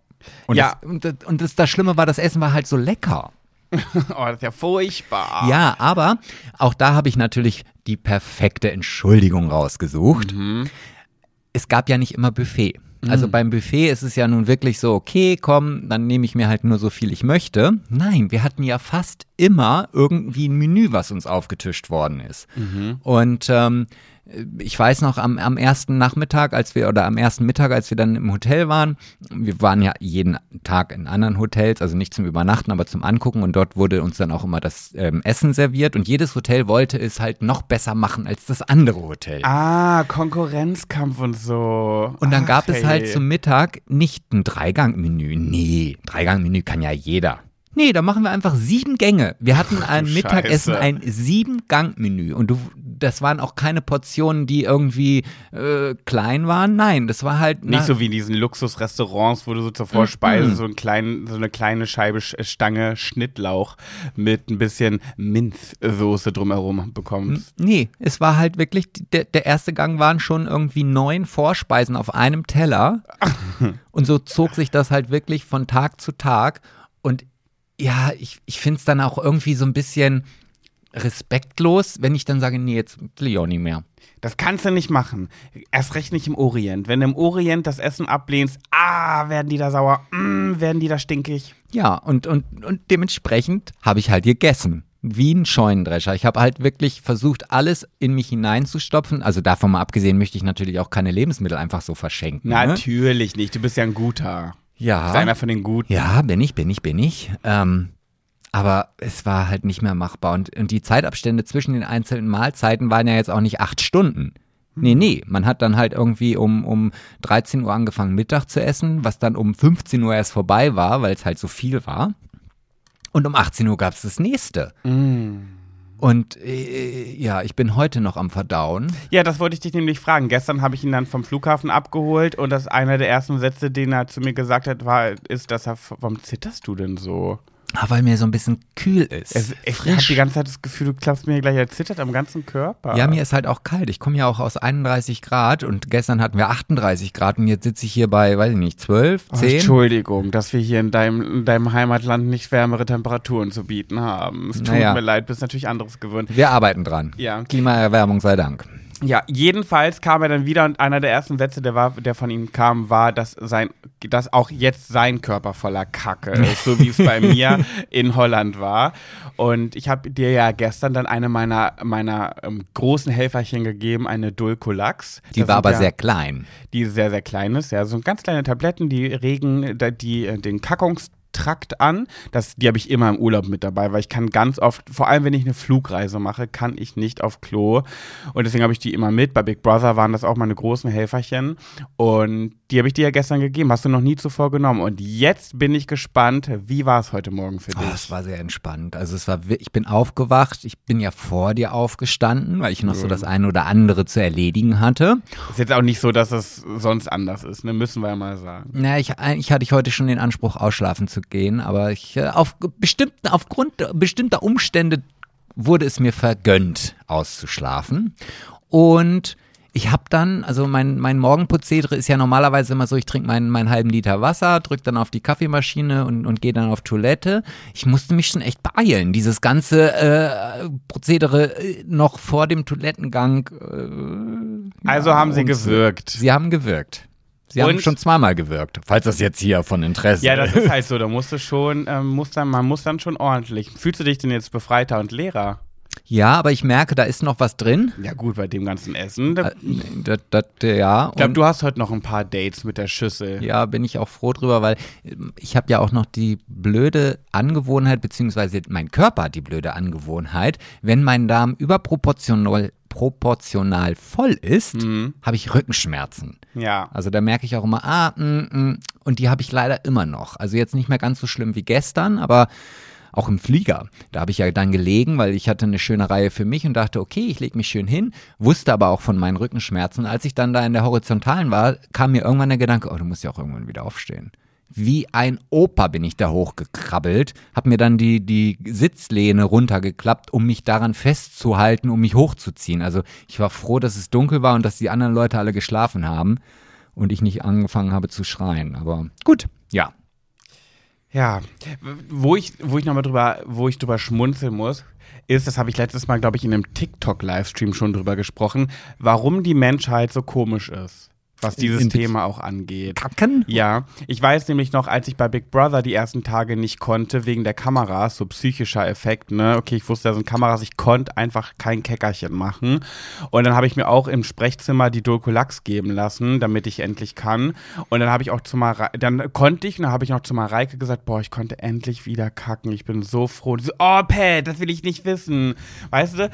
Und, Ja. das, und, das, und das, das Schlimme war, das Essen war halt so lecker. [LAUGHS] Oh, das ist ja furchtbar. Ja, aber auch da habe ich natürlich die perfekte Entschuldigung rausgesucht. Es gab ja nicht immer Buffet. Also beim Buffet ist es ja nun wirklich so, okay, komm, dann nehme ich mir halt nur so viel ich möchte. Nein, wir hatten ja fast immer irgendwie ein Menü, was uns aufgetischt worden ist. Und ähm, ich weiß noch, am, am ersten Nachmittag, als wir, oder am ersten Mittag, als wir dann im Hotel waren, wir waren ja jeden Tag in anderen Hotels, also nicht zum Übernachten, aber zum Angucken und dort wurde uns dann auch immer das ähm, Essen serviert und jedes Hotel wollte es halt noch besser machen als das andere Hotel. Ah, Konkurrenzkampf und so. Und dann Ach, gab es halt hey. zum Mittag nicht ein Dreigangmenü. Nee, Dreigangmenü kann ja jeder. Nee, da machen wir einfach sieben Gänge. Wir hatten ein du Mittagessen, Scheiße. ein Sieben-Gang-Menü. Und du, das waren auch keine Portionen, die irgendwie äh, klein waren. Nein, das war halt. Nicht so wie in diesen Luxusrestaurants, wo du so zur Vorspeise so, einen kleinen, so eine kleine Scheibe Sch- Stange Schnittlauch mit ein bisschen Minzsoße drumherum bekommst. Nee, es war halt wirklich, der, der erste Gang waren schon irgendwie neun Vorspeisen auf einem Teller. [LAUGHS] Und so zog sich das halt wirklich von Tag zu Tag. Und ja, ich, ich finde es dann auch irgendwie so ein bisschen respektlos, wenn ich dann sage, nee, jetzt will ich auch nicht mehr. Das kannst du nicht machen. Erst recht nicht im Orient. Wenn du im Orient das Essen ablehnst, ah, werden die da sauer, mm, werden die da stinkig. Ja, und, und, und dementsprechend habe ich halt gegessen. Wie ein Scheunendrescher. Ich habe halt wirklich versucht, alles in mich hineinzustopfen. Also davon mal abgesehen, möchte ich natürlich auch keine Lebensmittel einfach so verschenken. Ne? Natürlich nicht. Du bist ja ein Guter. Ja. einer von den Guten. Ja, bin ich, bin ich, bin ich. Ähm, aber es war halt nicht mehr machbar. Und, und die Zeitabstände zwischen den einzelnen Mahlzeiten waren ja jetzt auch nicht acht Stunden. Nee, nee, man hat dann halt irgendwie um, um 13 Uhr angefangen Mittag zu essen, was dann um 15 Uhr erst vorbei war, weil es halt so viel war. Und um 18 Uhr gab es das nächste. Und äh, ja, ich bin heute noch am Verdauen. Ja, das wollte ich dich nämlich fragen. Gestern habe ich ihn dann vom Flughafen abgeholt und das einer der ersten Sätze, den er zu mir gesagt hat, war, ist, dass er, warum zitterst du denn so? Ah, weil mir so ein bisschen kühl ist. Es, ich habe die ganze Zeit das Gefühl, du klappst mir gleich, er zittert am ganzen Körper. Ja, mir ist halt auch kalt. Ich komme ja auch aus 31 Grad und gestern hatten wir 38 Grad und jetzt sitze ich hier bei, weiß ich nicht, 12, Oh, 10. Entschuldigung, dass wir hier in deinem, in deinem Heimatland nicht wärmere Temperaturen zu bieten haben. Es tut Naja. mir leid, bist natürlich anderes gewöhnt. wir arbeiten dran. Ja. Klimaerwärmung sei Dank. Ja, jedenfalls kam er dann wieder und einer der ersten Sätze, der, war, der von ihm kam, war, dass, sein, dass auch jetzt sein Körper voller Kacke ist, so wie es bei [LAUGHS] mir in Holland war. Und ich habe dir ja gestern dann eine meiner, meiner ähm, großen Helferchen gegeben, eine Dulcolax. Die Das war aber ja, sehr klein. Die sehr, sehr klein ist, ja. So ganz kleine Tabletten, die regen die, äh, Kackungstrakt an. Das, die habe ich immer im Urlaub mit dabei, weil ich kann ganz oft, vor allem wenn ich eine Flugreise mache, kann ich nicht auf Klo. Und deswegen habe ich die immer mit. Bei Big Brother waren das auch meine großen Helferchen. Und Die habe ich dir ja gestern gegeben, hast du noch nie zuvor genommen. Und jetzt bin ich gespannt, wie war es heute Morgen für dich? Oh, es war sehr entspannt. Also es war, ich bin aufgewacht, ich bin ja vor dir aufgestanden, weil ich noch so das eine oder andere zu erledigen hatte. Ist jetzt auch nicht so, dass es sonst anders ist, ne? müssen wir ja mal sagen. Naja, ich, eigentlich hatte ich heute schon den Anspruch, ausschlafen zu gehen, aber ich, äh, auf bestimmten, aufgrund bestimmter Umstände wurde es mir vergönnt, auszuschlafen. Und ich habe dann, also mein, mein Morgenprozedere ist ja normalerweise immer so, ich trinke meinen, meinen halben Liter Wasser, drücke dann auf die Kaffeemaschine und, und gehe dann auf Toilette. Ich musste mich schon echt beeilen, dieses ganze äh, Prozedere äh, noch vor dem Toilettengang. Äh, also ja, haben sie gewirkt. Sie haben gewirkt. Sie und? haben schon zweimal gewirkt, falls das jetzt hier von Interesse Ja, das ist halt so, da musst du schon, ähm, muss dann, man muss dann schon ordentlich. Fühlst du dich denn jetzt befreiter und leerer? Ja, aber ich merke, da ist noch was drin. Ja, gut, bei dem ganzen Essen. Da, das, das, ja. Ich glaube, du hast heute noch ein paar Dates mit der Schüssel. Ja, bin ich auch froh drüber, weil ich habe ja auch noch die blöde Angewohnheit, beziehungsweise mein Körper hat die blöde Angewohnheit, wenn mein Darm überproportional proportional voll ist, mhm. habe ich Rückenschmerzen. Ja. Also da merke ich auch immer, ah, mm, mm, und die habe ich leider immer noch. Also jetzt nicht mehr ganz so schlimm wie gestern, aber auch im Flieger. Da habe ich ja dann gelegen, weil ich hatte eine schöne Reihe für mich und dachte, okay, ich lege mich schön hin, wusste aber auch von meinen Rückenschmerzen. Als ich dann da in der Horizontalen war, kam mir irgendwann der Gedanke, oh, du musst ja auch irgendwann wieder aufstehen. Wie ein Opa bin ich da hochgekrabbelt, habe mir dann die, die Sitzlehne runtergeklappt, um mich daran festzuhalten, um mich hochzuziehen. Also ich war froh, dass es dunkel war und dass die anderen Leute alle geschlafen haben und ich nicht angefangen habe zu schreien. Aber gut, ja, ja, wo ich, wo ich nochmal drüber, wo ich drüber schmunzeln muss, ist, das habe ich letztes Mal, glaube ich, in einem TikTok-Livestream schon drüber gesprochen, warum die Menschheit so komisch ist was dieses Thema auch angeht. Kacken? Ja, ich weiß nämlich noch, als ich bei Big Brother die ersten Tage nicht konnte, wegen der Kameras, so psychischer Effekt, ne? Okay, ich wusste, da sind Kameras, ich konnte einfach kein Keckerchen machen. Und dann habe ich mir auch im Sprechzimmer die Dulcolax geben lassen, damit ich endlich kann. Und dann habe ich auch zu Mareike, dann konnte ich, und dann habe ich noch zu Mareike gesagt, boah, ich konnte endlich wieder kacken. Ich bin so froh. So, oh, Pat, das will ich nicht wissen. Weißt du,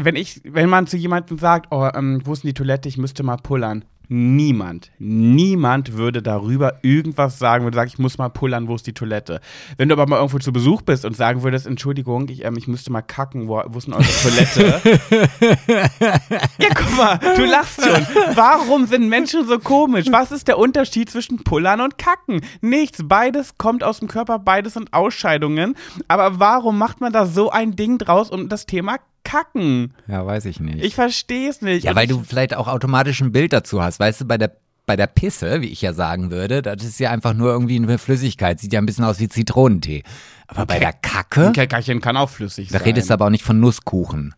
wenn ich, wenn man zu jemandem sagt, oh, ähm, wo ist denn die Toilette, ich müsste mal pullern Niemand, niemand würde darüber irgendwas sagen, würde sagen, ich muss mal pullern, wo ist die Toilette. Wenn du aber mal irgendwo zu Besuch bist und sagen würdest, Entschuldigung, ich, ähm, ich müsste mal kacken, wo, wo ist denn eure Toilette? [LAUGHS] ja, guck mal, du lachst schon. Warum sind Menschen so komisch? Was ist der Unterschied zwischen pullern und kacken? Nichts. Beides kommt aus dem Körper, beides sind Ausscheidungen. Aber warum macht man da so ein Ding draus um das Thema kacken. Ja, weiß ich nicht. Ich verstehe es nicht. Ja, weil du vielleicht auch automatisch ein Bild dazu hast. Weißt du, bei der bei der Pisse, wie ich ja sagen würde, das ist ja einfach nur irgendwie eine Flüssigkeit. Sieht ja ein bisschen aus wie Zitronentee. Aber bei der Kacke. Ein Käckerchen kann auch flüssig da sein. Da redest du aber auch nicht von Nusskuchen.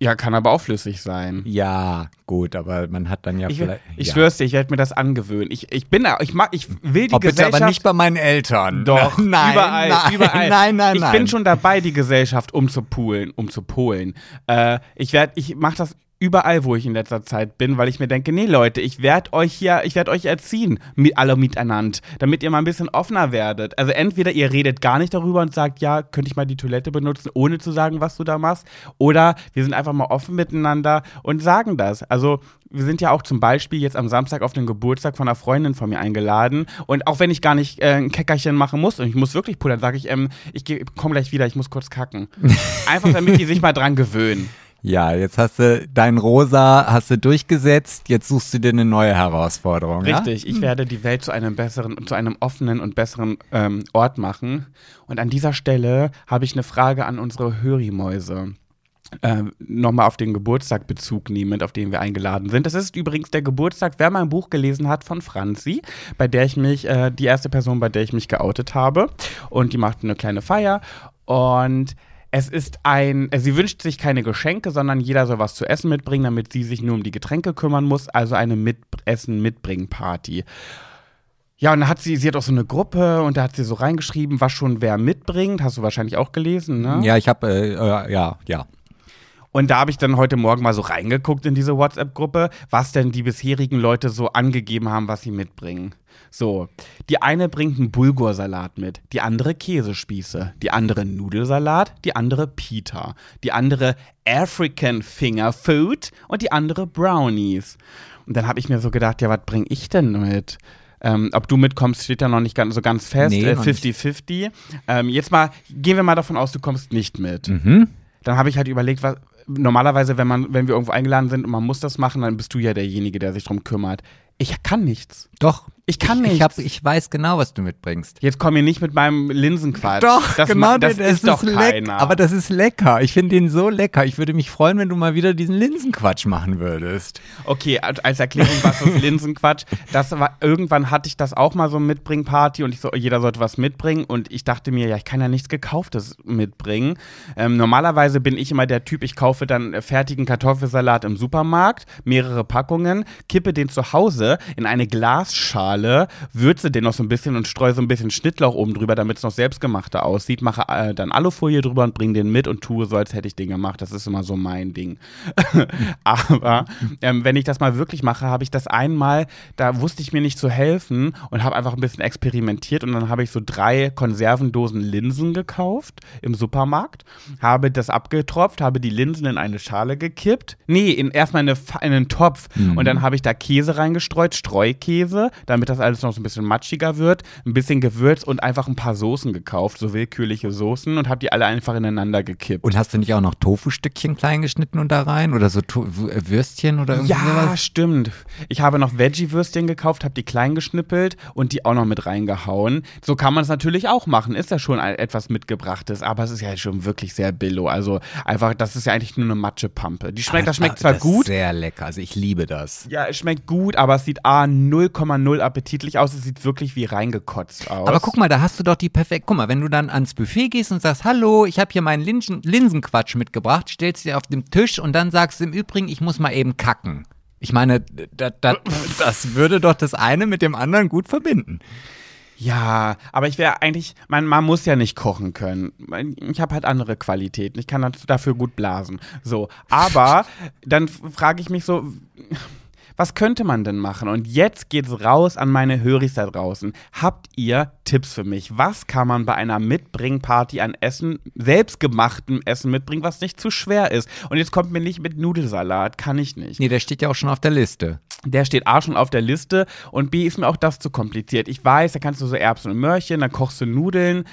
Ja, kann aber auch flüssig sein. Ja, gut, aber man hat dann ja ich, vielleicht. Ich ja. schwör's dir, ich werde mir das angewöhnen. Ich, ich bin ich mag, ich will die oh, Gesellschaft. Bitte aber nicht bei meinen Eltern. Doch, [LAUGHS] nein, überall, nein, überall. Nein, nein, ich nein. Ich bin schon dabei, die Gesellschaft umzupolen, umzupolen. Äh, ich werde, ich mache das überall, wo ich in letzter Zeit bin, weil ich mir denke, nee Leute, ich werde euch hier, ich werde euch erziehen, mit, alle miteinander, damit ihr mal ein bisschen offener werdet. Also entweder ihr redet gar nicht darüber und sagt, ja, könnte ich mal die Toilette benutzen, ohne zu sagen, was du da machst, oder wir sind einfach mal offen miteinander und sagen das. Also wir sind ja auch zum Beispiel jetzt am Samstag auf den Geburtstag von einer Freundin von mir eingeladen. Und auch wenn ich gar nicht äh, ein Keckerchen machen muss und ich muss wirklich pullern, sage ich, ähm, ich komme gleich wieder, ich muss kurz kacken. [LAUGHS] Einfach damit die sich mal dran gewöhnen. Ja, jetzt hast du dein Rosa hast du durchgesetzt, jetzt suchst du dir eine neue Herausforderung. Richtig, ja? ich werde die Welt zu einem besseren, zu einem offenen und besseren ähm, Ort machen. Und an dieser Stelle habe ich eine Frage an unsere Hörimäuse. Äh, nochmal auf den Geburtstag Bezug nehmend, auf den wir eingeladen sind. Das ist übrigens der Geburtstag, wer mein Buch gelesen hat, von Franzi, bei der ich mich, äh, die erste Person, bei der ich mich geoutet habe. Und die macht eine kleine Feier. Und es ist ein, äh, sie wünscht sich keine Geschenke, sondern jeder soll was zu essen mitbringen, damit sie sich nur um die Getränke kümmern muss. Also eine mit Essen mitbringen Party. Ja, und dann hat sie, sie hat auch so eine Gruppe und da hat sie so reingeschrieben, was schon wer mitbringt. Hast du wahrscheinlich auch gelesen, ne? Ja, ich habe, äh, äh, ja, ja. Und da habe ich dann heute Morgen mal so reingeguckt in diese WhatsApp-Gruppe, was denn die bisherigen Leute so angegeben haben, was sie mitbringen. So, die eine bringt einen Bulgursalat mit, die andere Käsespieße, die andere Nudelsalat, die andere Pita, die andere African Finger Food und die andere Brownies. Und dann habe ich mir so gedacht, ja, was bringe ich denn mit? Ähm, ob du mitkommst, steht ja noch nicht ganz, so ganz fest. Nee, äh. 50-50. Ähm, jetzt mal, gehen wir mal davon aus, du kommst nicht mit. Mhm. Dann habe ich halt überlegt, was. Normalerweise, wenn man, wenn wir irgendwo eingeladen sind und man muss das machen, dann bist du ja derjenige, der sich drum kümmert. Ich kann nichts. Doch. Ich kann Ich, nichts. hab, ich weiß genau, was du mitbringst. Jetzt komm mir nicht mit meinem Linsenquatsch. das, genau, ma- das ist doch leck- keiner. Aber das ist lecker. Ich finde den so lecker. Ich würde mich freuen, wenn du mal wieder diesen Linsenquatsch machen würdest. Okay, als Erklärung, was ist Linsenquatsch? Das war, irgendwann hatte ich das auch mal so Mitbringparty und ich so, jeder sollte was mitbringen und ich dachte mir, ja, ich kann ja nichts Gekauftes mitbringen. Ähm, normalerweise bin ich immer der Typ, ich kaufe dann fertigen Kartoffelsalat im Supermarkt, mehrere Packungen, kippe den zu Hause in eine Glasschale, würze den noch so ein bisschen und streue so ein bisschen Schnittlauch oben drüber, damit es noch selbstgemachter aussieht, mache äh, dann Alufolie drüber und bringe den mit und tue so, als hätte ich den gemacht. Das ist immer so mein Ding. [LAUGHS] Aber ähm, wenn ich das mal wirklich mache, habe ich das einmal, da wusste ich mir nicht zu helfen und habe einfach ein bisschen experimentiert und dann habe ich so drei Konservendosen Linsen gekauft im Supermarkt, habe das abgetropft, habe die Linsen in eine Schale gekippt. Nee, in, erstmal in, eine, in einen Topf und dann habe ich da Käse reingestreut, Streukäse, damit das alles noch so ein bisschen matschiger wird, ein bisschen Gewürz und einfach ein paar Soßen gekauft, so willkürliche Soßen und habe die alle einfach ineinander gekippt. Und hast du nicht auch noch Tofu-Stückchen klein geschnitten und da rein? Oder so to äh, Würstchen oder irgendwie Ja, sowas? stimmt. Ich habe noch Veggie-Würstchen gekauft, habe die klein geschnippelt und die auch noch mit reingehauen. So kann man es natürlich auch machen. Ist ja schon etwas mitgebrachtes, aber es ist ja schon wirklich sehr billo. Also einfach, das ist ja eigentlich nur eine Matschepampe. Die schmeckt, das schmeckt zwar das gut. Ist sehr lecker. Also ich liebe das. Ja, es schmeckt gut, aber es sieht A 0,0 appetitlich aus. Es sieht wirklich wie reingekotzt aus. Aber guck mal, da hast du doch die perfekt. Guck mal, wenn du dann ans Buffet gehst und sagst, hallo, ich habe hier meinen Linsen Linsenquatsch mitgebracht, stellst dir auf den Tisch und dann sagst du im Übrigen, ich muss mal eben kacken. Ich meine, da, da, das würde doch das eine mit dem anderen gut verbinden. Ja, aber ich wäre eigentlich, man, man muss ja nicht kochen können. Ich habe halt andere Qualitäten. Ich kann dafür gut blasen. So, aber [LAUGHS] dann frage ich mich so, was könnte man denn machen? Und jetzt geht's raus an meine Höris da draußen. Habt ihr Tipps für mich? Was kann man bei einer Mitbringparty an Essen, selbstgemachtem Essen mitbringen, was nicht zu schwer ist? Und jetzt kommt mir nicht mit Nudelsalat, kann ich nicht. Nee, der steht ja auch schon auf der Liste. Der steht A schon auf der Liste und B ist mir auch das zu kompliziert. Ich weiß, da kannst du so Erbsen und Möhrchen, dann kochst du Nudeln.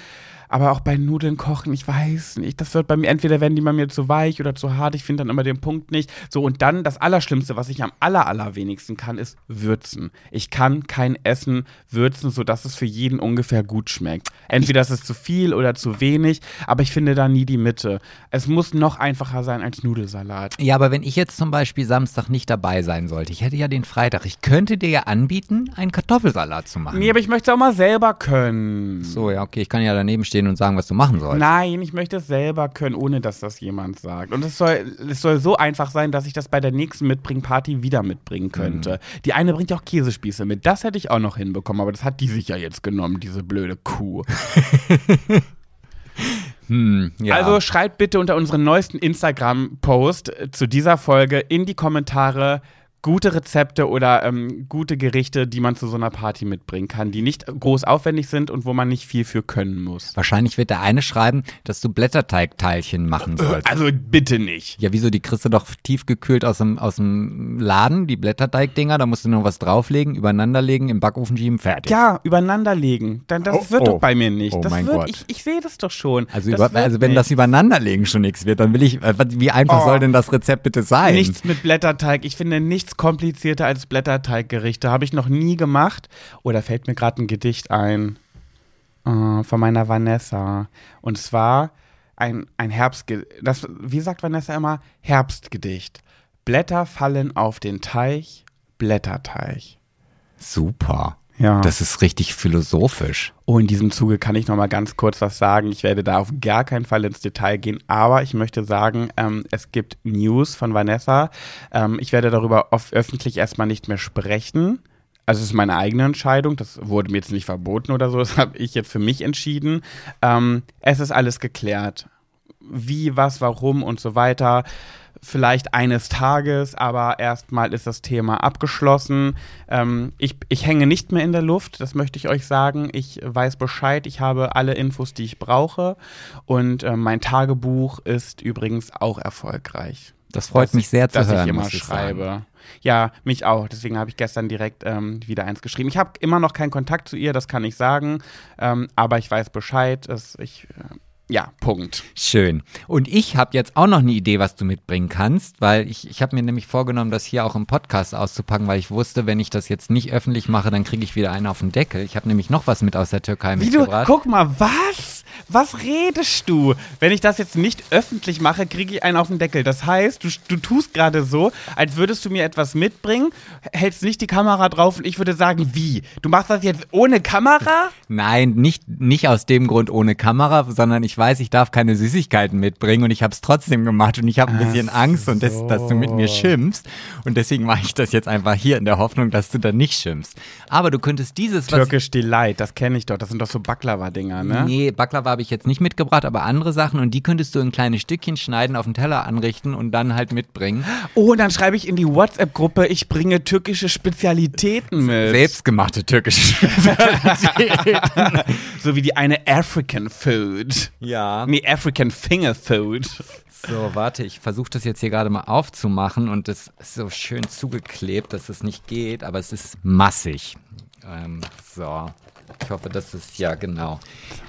Aber auch bei Nudeln kochen, ich weiß nicht. Das wird bei mir, entweder werden die bei mir zu weich oder zu hart. Ich finde dann immer den Punkt nicht. So, und dann das Allerschlimmste, was ich am aller, allerwenigsten kann, ist würzen. Ich kann kein Essen würzen, sodass es für jeden ungefähr gut schmeckt. Entweder ist es zu viel oder zu wenig, aber ich finde da nie die Mitte. Es muss noch einfacher sein als Nudelsalat. Ja, aber wenn ich jetzt zum Beispiel Samstag nicht dabei sein sollte, ich hätte ja den Freitag, ich könnte dir ja anbieten, einen Kartoffelsalat zu machen. Nee, aber ich möchte es auch mal selber können. So, ja, okay, ich kann ja daneben stehen und sagen, was du machen sollst. Nein, ich möchte es selber können, ohne dass das jemand sagt. Und es soll, es soll so einfach sein, dass ich das bei der nächsten Mitbringparty wieder mitbringen könnte. Die eine bringt ja auch Käsespieße mit. Das hätte ich auch noch hinbekommen, aber das hat die sich ja jetzt genommen, diese blöde Kuh. [LAUGHS] Hm, ja. Also schreibt bitte unter unseren neuesten Instagram-Post zu dieser Folge in die Kommentare gute Rezepte oder ähm, gute Gerichte, die man zu so einer Party mitbringen kann, die nicht groß aufwendig sind und wo man nicht viel für können muss. Wahrscheinlich wird der eine schreiben, dass du Blätterteigteilchen machen sollst. Also bitte nicht. Ja, wieso? Die kriegst du doch tiefgekühlt aus dem, aus dem Laden, die Blätterteigdinger. Da musst du nur was drauflegen, übereinanderlegen, im Backofen schieben, fertig. Ja, übereinander legen. Dann, das Oh, wird oh. doch bei mir nicht. Oh das mein wird, Gott. Ich, ich sehe das doch schon. Also, über, also wenn nicht. das Übereinanderlegen schon nichts wird, dann will ich, äh, wie einfach Oh. soll denn das Rezept bitte sein? Nichts mit Blätterteig. Ich finde nichts komplizierter als Blätterteiggerichte. Habe ich noch nie gemacht. Oder fällt mir gerade ein Gedicht ein äh, von meiner Vanessa. Und zwar ein, ein Herbstgedicht. Wie sagt Vanessa immer? Herbstgedicht. Blätter fallen auf den Teich, Blätterteig. Super. Ja. Das ist richtig philosophisch. Oh, in diesem Zuge kann ich noch mal ganz kurz was sagen. Ich werde da auf gar keinen Fall ins Detail gehen, aber ich möchte sagen, ähm, es gibt News von Vanessa. Ähm, ich werde darüber öffentlich erstmal nicht mehr sprechen. Also es ist meine eigene Entscheidung, das wurde mir jetzt nicht verboten oder so, [LAUGHS] das habe ich jetzt für mich entschieden. Ähm, es ist alles geklärt. Wie, was, warum und so weiter. Vielleicht eines Tages, aber erstmal ist das Thema abgeschlossen. Ähm, ich, ich hänge nicht mehr in der Luft, das möchte ich euch sagen. Ich weiß Bescheid, ich habe alle Infos, die ich brauche und äh, mein Tagebuch ist übrigens auch erfolgreich. Das freut dass mich sehr zu dass hören. ich immer schreibe. sagen. Ja, mich auch. Deswegen habe ich gestern direkt ähm, wieder eins geschrieben. Ich habe immer noch keinen Kontakt zu ihr, das kann ich sagen. Ähm, aber ich weiß Bescheid. Dass ich, äh, ja, Punkt. Schön. Und ich habe jetzt auch noch eine Idee, was du mitbringen kannst, weil ich, ich habe mir nämlich vorgenommen, das hier auch im Podcast auszupacken, weil ich wusste, wenn ich das jetzt nicht öffentlich mache, dann kriege ich wieder einen auf den Deckel. Ich habe nämlich noch was mit aus der Türkei Wie du, mitgebracht. guck mal, was? Was redest du? Wenn ich das jetzt nicht öffentlich mache, kriege ich einen auf den Deckel. Das heißt, du, du tust gerade so, als würdest du mir etwas mitbringen, hältst nicht die Kamera drauf und ich würde sagen, wie? Du machst das jetzt ohne Kamera? Nein, nicht, nicht aus dem Grund ohne Kamera, sondern ich weiß, ich darf keine Süßigkeiten mitbringen und ich habe es trotzdem gemacht und ich habe ein bisschen Angst und das, dass du mit mir schimpfst und deswegen mache ich das jetzt einfach hier in der Hoffnung, dass du dann nicht schimpfst. Aber du könntest dieses, Türkisch Delight, das kenne ich doch. Das sind doch so Baklava-Dinger, ne? Nee, Baklava habe ich jetzt nicht mitgebracht, aber andere Sachen und die könntest du in kleine Stückchen schneiden, auf den Teller anrichten und dann halt mitbringen. Oh, und dann schreibe ich in die WhatsApp-Gruppe, ich bringe türkische Spezialitäten mit. Selbstgemachte türkische [LAUGHS] So wie die eine African Food. Ja. Nee, African Finger Food. So, warte, ich versuche das jetzt hier gerade mal aufzumachen und es ist so schön zugeklebt, dass es nicht geht, aber es ist massig. Ähm, so, ich hoffe, das ist ja genau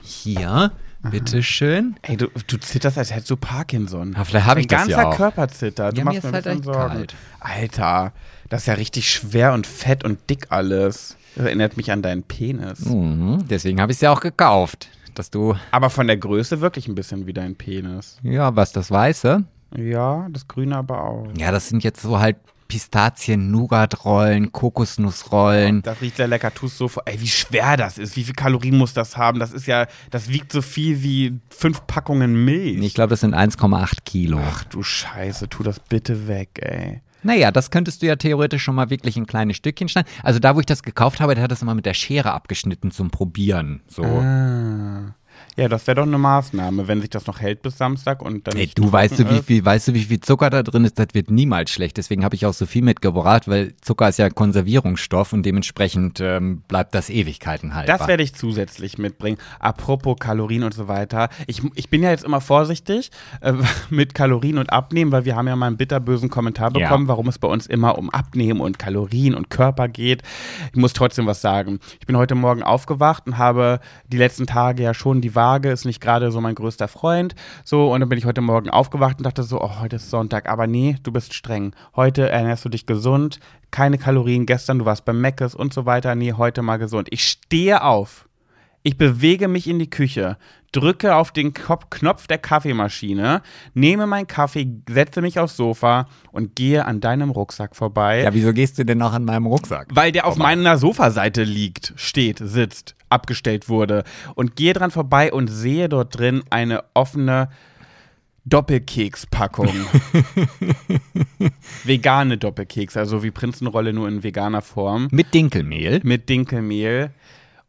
hier. Bitteschön. Ey, du, du zitterst, als hättest du Parkinson. Ja, vielleicht hab ich Dein das ganzer ja auch. Körper zittert. Du Ja, machst mir mir ein halt bisschen Sorgen. kalt. Alter, das ist ja richtig schwer und fett und dick alles. Das erinnert mich an deinen Penis. Mhm, deswegen habe ich es ja auch gekauft, dass du, Aber von der Größe wirklich ein bisschen wie dein Penis. ja, was das Weiße. Ja, das Grüne aber auch. Ja, das sind jetzt so halt Pistazien-Nougat-Rollen, Kokosnussrollen. Das riecht sehr lecker. Tust so vor. Ey, wie schwer das ist. Wie viel Kalorien muss das haben? Das ist ja, das wiegt so viel wie fünf Packungen Milch. Ich glaube, das sind 1,8 Kilo. Ach du Scheiße, tu das bitte weg, ey. Naja, das könntest du ja theoretisch schon mal wirklich in kleine Stückchen schneiden. Also da, wo ich das gekauft habe, der hat das immer mit der Schere abgeschnitten zum Probieren. So. Ah. Ja, das wäre doch eine Maßnahme, wenn sich das noch hält bis Samstag und dann. Ey, du weißt du, wie ist. viel, weißt du, wie viel Zucker da drin ist? Das wird niemals schlecht. Deswegen habe ich auch so viel mitgebracht, weil Zucker ist ja Konservierungsstoff und dementsprechend ähm, bleibt das Ewigkeiten haltbar. Das werde ich zusätzlich mitbringen. Apropos Kalorien und so weiter. Ich, ich bin ja jetzt immer vorsichtig äh, [LAUGHS] mit Kalorien und Abnehmen, weil wir haben ja mal einen bitterbösen Kommentar Ja. bekommen, warum es bei uns immer um Abnehmen und Kalorien und Körper geht. Ich muss trotzdem was sagen. Ich bin heute Morgen aufgewacht und habe die letzten Tage ja schon die Waage, ist nicht gerade so mein größter Freund. So, und dann bin ich heute Morgen aufgewacht und dachte so, oh, heute ist Sonntag. Aber nee, du bist streng. Heute ernährst du dich gesund, keine Kalorien. Gestern, du warst beim Meckes und so weiter. Nee, heute mal gesund. Ich stehe auf. Ich bewege mich in die Küche, drücke auf den Knopf der Kaffeemaschine, nehme meinen Kaffee, setze mich aufs Sofa und gehe an deinem Rucksack vorbei. ja, wieso gehst du denn auch an meinem Rucksack? Weil der auf meiner Sofaseite liegt, steht, sitzt, abgestellt wurde. Und gehe dran vorbei und sehe dort drin eine offene Doppelkekspackung. [LAUGHS] Vegane Doppelkeks, also wie Prinzenrolle nur in veganer Form. Mit Dinkelmehl. Mit Dinkelmehl.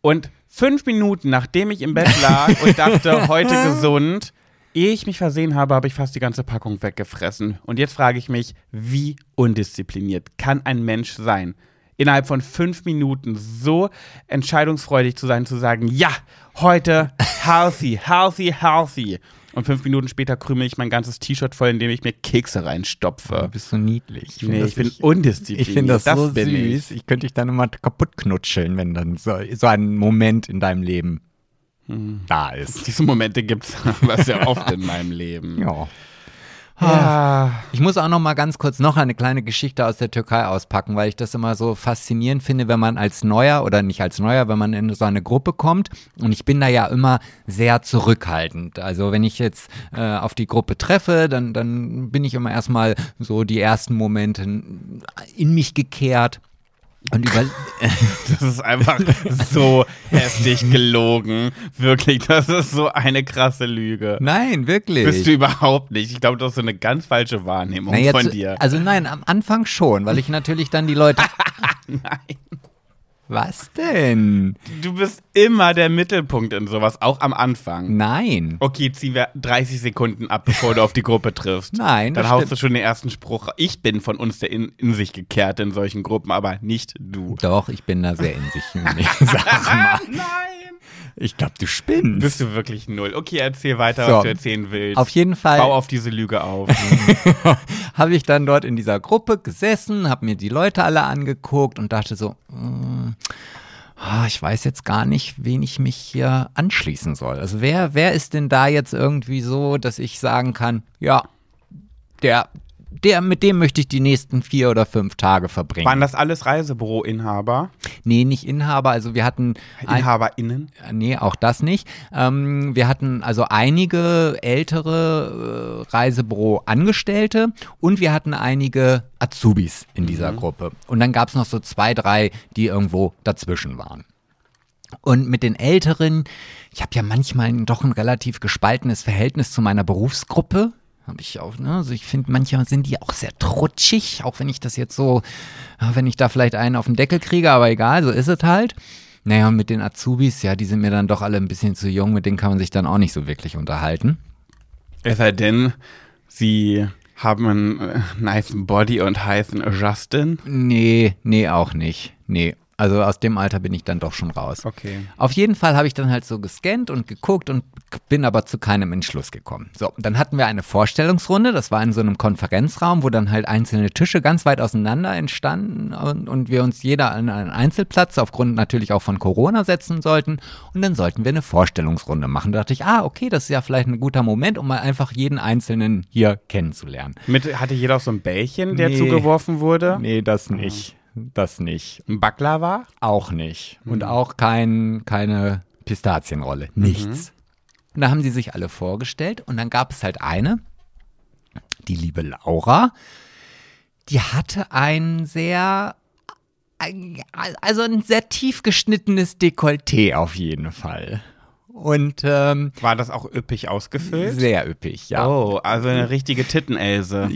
Und fünf Minuten, nachdem ich im Bett lag und dachte, [LAUGHS] heute gesund, ehe ich mich versehen habe, habe ich fast die ganze Packung weggefressen. Und jetzt frage ich mich, wie undiszipliniert kann ein Mensch sein? Innerhalb von fünf Minuten so entscheidungsfreudig zu sein, zu sagen, ja, heute healthy, healthy, healthy. Und fünf Minuten später krümel ich mein ganzes T-Shirt voll, indem ich mir Kekse Du reinstopfe. bist so niedlich. Ich find Nee, das- ich bin undiszipliniert. Ich finde das, so bin süß. Ich. könnte dich dann immer kaputt knutscheln, wenn dann so, so ein Moment in deinem Leben Hm. da ist. [LAUGHS] Diese Momente gibt es aber [LAUGHS] sehr oft in meinem Leben. Ja. Ja. Ich muss auch noch mal ganz kurz noch eine kleine Geschichte aus der Türkei auspacken, weil ich das immer so faszinierend finde, wenn man als Neuer oder nicht als Neuer, wenn man in so eine Gruppe kommt. Und ich bin da ja immer sehr zurückhaltend. Also wenn ich jetzt äh, auf die Gruppe treffe, dann, dann bin ich immer erstmal so die ersten Momente in mich gekehrt. Und über [LAUGHS] Das ist einfach so heftig gelogen. Wirklich, das ist so eine krasse Lüge. Nein, wirklich. Bist du überhaupt nicht. Ich glaube, das ist so eine ganz falsche Wahrnehmung jetzt- von dir. Also nein, am Anfang schon, weil ich natürlich dann die Leute. [LAUGHS] Nein. Was denn? Du bist immer der Mittelpunkt in sowas, auch am Anfang. Nein. Okay, ziehen wir 30 Sekunden ab, bevor du auf die Gruppe triffst. [LAUGHS] Nein, Dann haust stimmt. du schon den ersten Spruch. Ich bin von uns der in, in sich gekehrt in solchen Gruppen, aber nicht du. Doch, ich bin da sehr in sich. [LAUGHS] Nee, Sag mal. [LAUGHS] Nein! Ich glaube, du spinnst. Bist du wirklich null? Okay, erzähl weiter, So. was du erzählen willst. Auf jeden Fall Bau auf diese Lüge auf. [LAUGHS] habe ich dann dort in dieser Gruppe gesessen, habe mir die Leute alle angeguckt und dachte so, mm, ah, ich weiß jetzt gar nicht, wen ich mich hier anschließen soll. Also wer, wer ist denn da jetzt irgendwie so, dass ich sagen kann, ja, der, der, mit dem möchte ich die nächsten vier oder fünf Tage verbringen. Waren das alles Reisebüro-Inhaber? Nee, nicht Inhaber, also wir hatten ein, InhaberInnen? Nee, auch das nicht. Ähm, wir hatten also einige ältere äh, Reisebüro-Angestellte und wir hatten einige Azubis in dieser Gruppe. Und dann gab es noch so zwei, drei, die irgendwo dazwischen waren. Und mit den Älteren, ich habe ja manchmal doch ein relativ gespaltenes Verhältnis zu meiner Berufsgruppe. Habe ich auch, ne? Also ich finde, manchmal sind die auch sehr trutschig, auch wenn ich das jetzt so, wenn ich da vielleicht einen auf den Deckel kriege, aber egal, so ist es halt. Naja, und mit den Azubis, ja, die sind mir dann doch alle ein bisschen zu jung, mit denen kann man sich dann auch nicht so wirklich unterhalten. Es sei denn, sie haben einen äh, nice Body und heißen Justin. Nee, nee, auch nicht. Nee. Also aus dem Alter bin ich dann doch schon raus. Okay. Auf jeden Fall habe ich dann halt so gescannt und geguckt und bin aber zu keinem Entschluss gekommen. So, dann hatten wir eine Vorstellungsrunde, das war in so einem Konferenzraum, wo dann halt einzelne Tische ganz weit auseinander entstanden und, und wir uns jeder an einen Einzelplatz aufgrund natürlich auch von Corona setzen sollten und dann sollten wir eine Vorstellungsrunde machen. Da dachte ich, ah, okay, das ist ja vielleicht ein guter Moment, um mal einfach jeden Einzelnen hier kennenzulernen. Mit, hatte jeder auch so ein Bällchen, der Nee. zugeworfen wurde? Nee, das nicht. Das nicht. Ein Baklava? Auch nicht. Und auch kein, keine Pistazienrolle. Nichts. Und da haben sie sich alle vorgestellt und dann gab es halt eine, die liebe Laura, die hatte ein sehr, also ein sehr tief geschnittenes Dekolleté auf jeden Fall. Und ähm, War das auch üppig ausgefüllt? sehr üppig, ja. Oh, also eine richtige Tittenelse.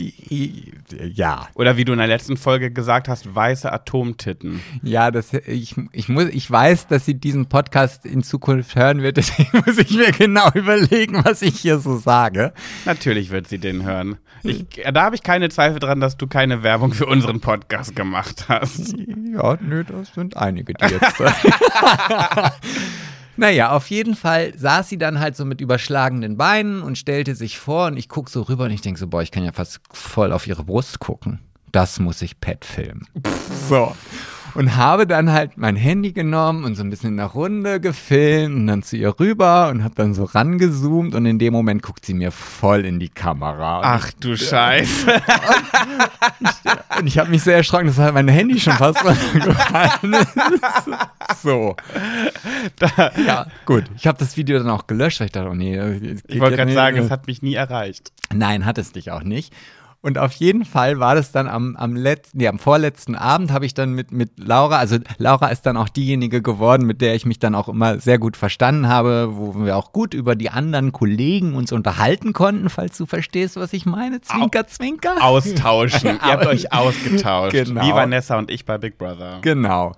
Ja, Oder wie du in der letzten Folge gesagt hast, weiße Atomtitten. Ja, das, ich, ich, muss, ich weiß, dass sie diesen Podcast in Zukunft hören wird, [LAUGHS] deswegen muss ich mir genau überlegen, was ich hier so sage. Natürlich wird sie den hören. Ich, da habe ich keine Zweifel dran, dass du keine Werbung für unseren Podcast gemacht hast. Ja, nö, das sind einige, die jetzt. [LAUGHS] [LAUGHS] naja, auf jeden Fall saß sie dann halt so mit überschlagenen Beinen und stellte sich vor und ich gucke so rüber und ich denke so, boah, ich kann ja fast voll auf ihre Brust gucken. Das muss ich Pet filmen. So. Und habe dann halt mein Handy genommen und so ein bisschen in der Runde gefilmt und dann zu ihr rüber und habe dann so rangezoomt und in dem Moment guckt sie mir voll in die Kamera. Ach du Scheiße. [LAUGHS] Und ich habe mich sehr erschrocken, dass halt mein Handy schon fast [LAUGHS] runtergefallen ist. So. ja, gut. Ich habe das Video dann auch gelöscht, weil ich dachte, oh nee. Ich wollte gerade sagen, es hat mich nie erreicht. Nein, hat es dich auch nicht. Und auf jeden Fall war das dann am, am letzten, nee, am vorletzten Abend habe ich dann mit, mit Laura, also Laura ist dann auch diejenige geworden, mit der ich mich dann auch immer sehr gut verstanden habe, wo wir auch gut über die anderen Kollegen uns unterhalten konnten, falls du verstehst, was ich meine. Zwinker, zwinker. Austauschen. Ihr habt euch [LAUGHS] ausgetauscht. Genau. Wie Vanessa und ich bei Big Brother. Genau.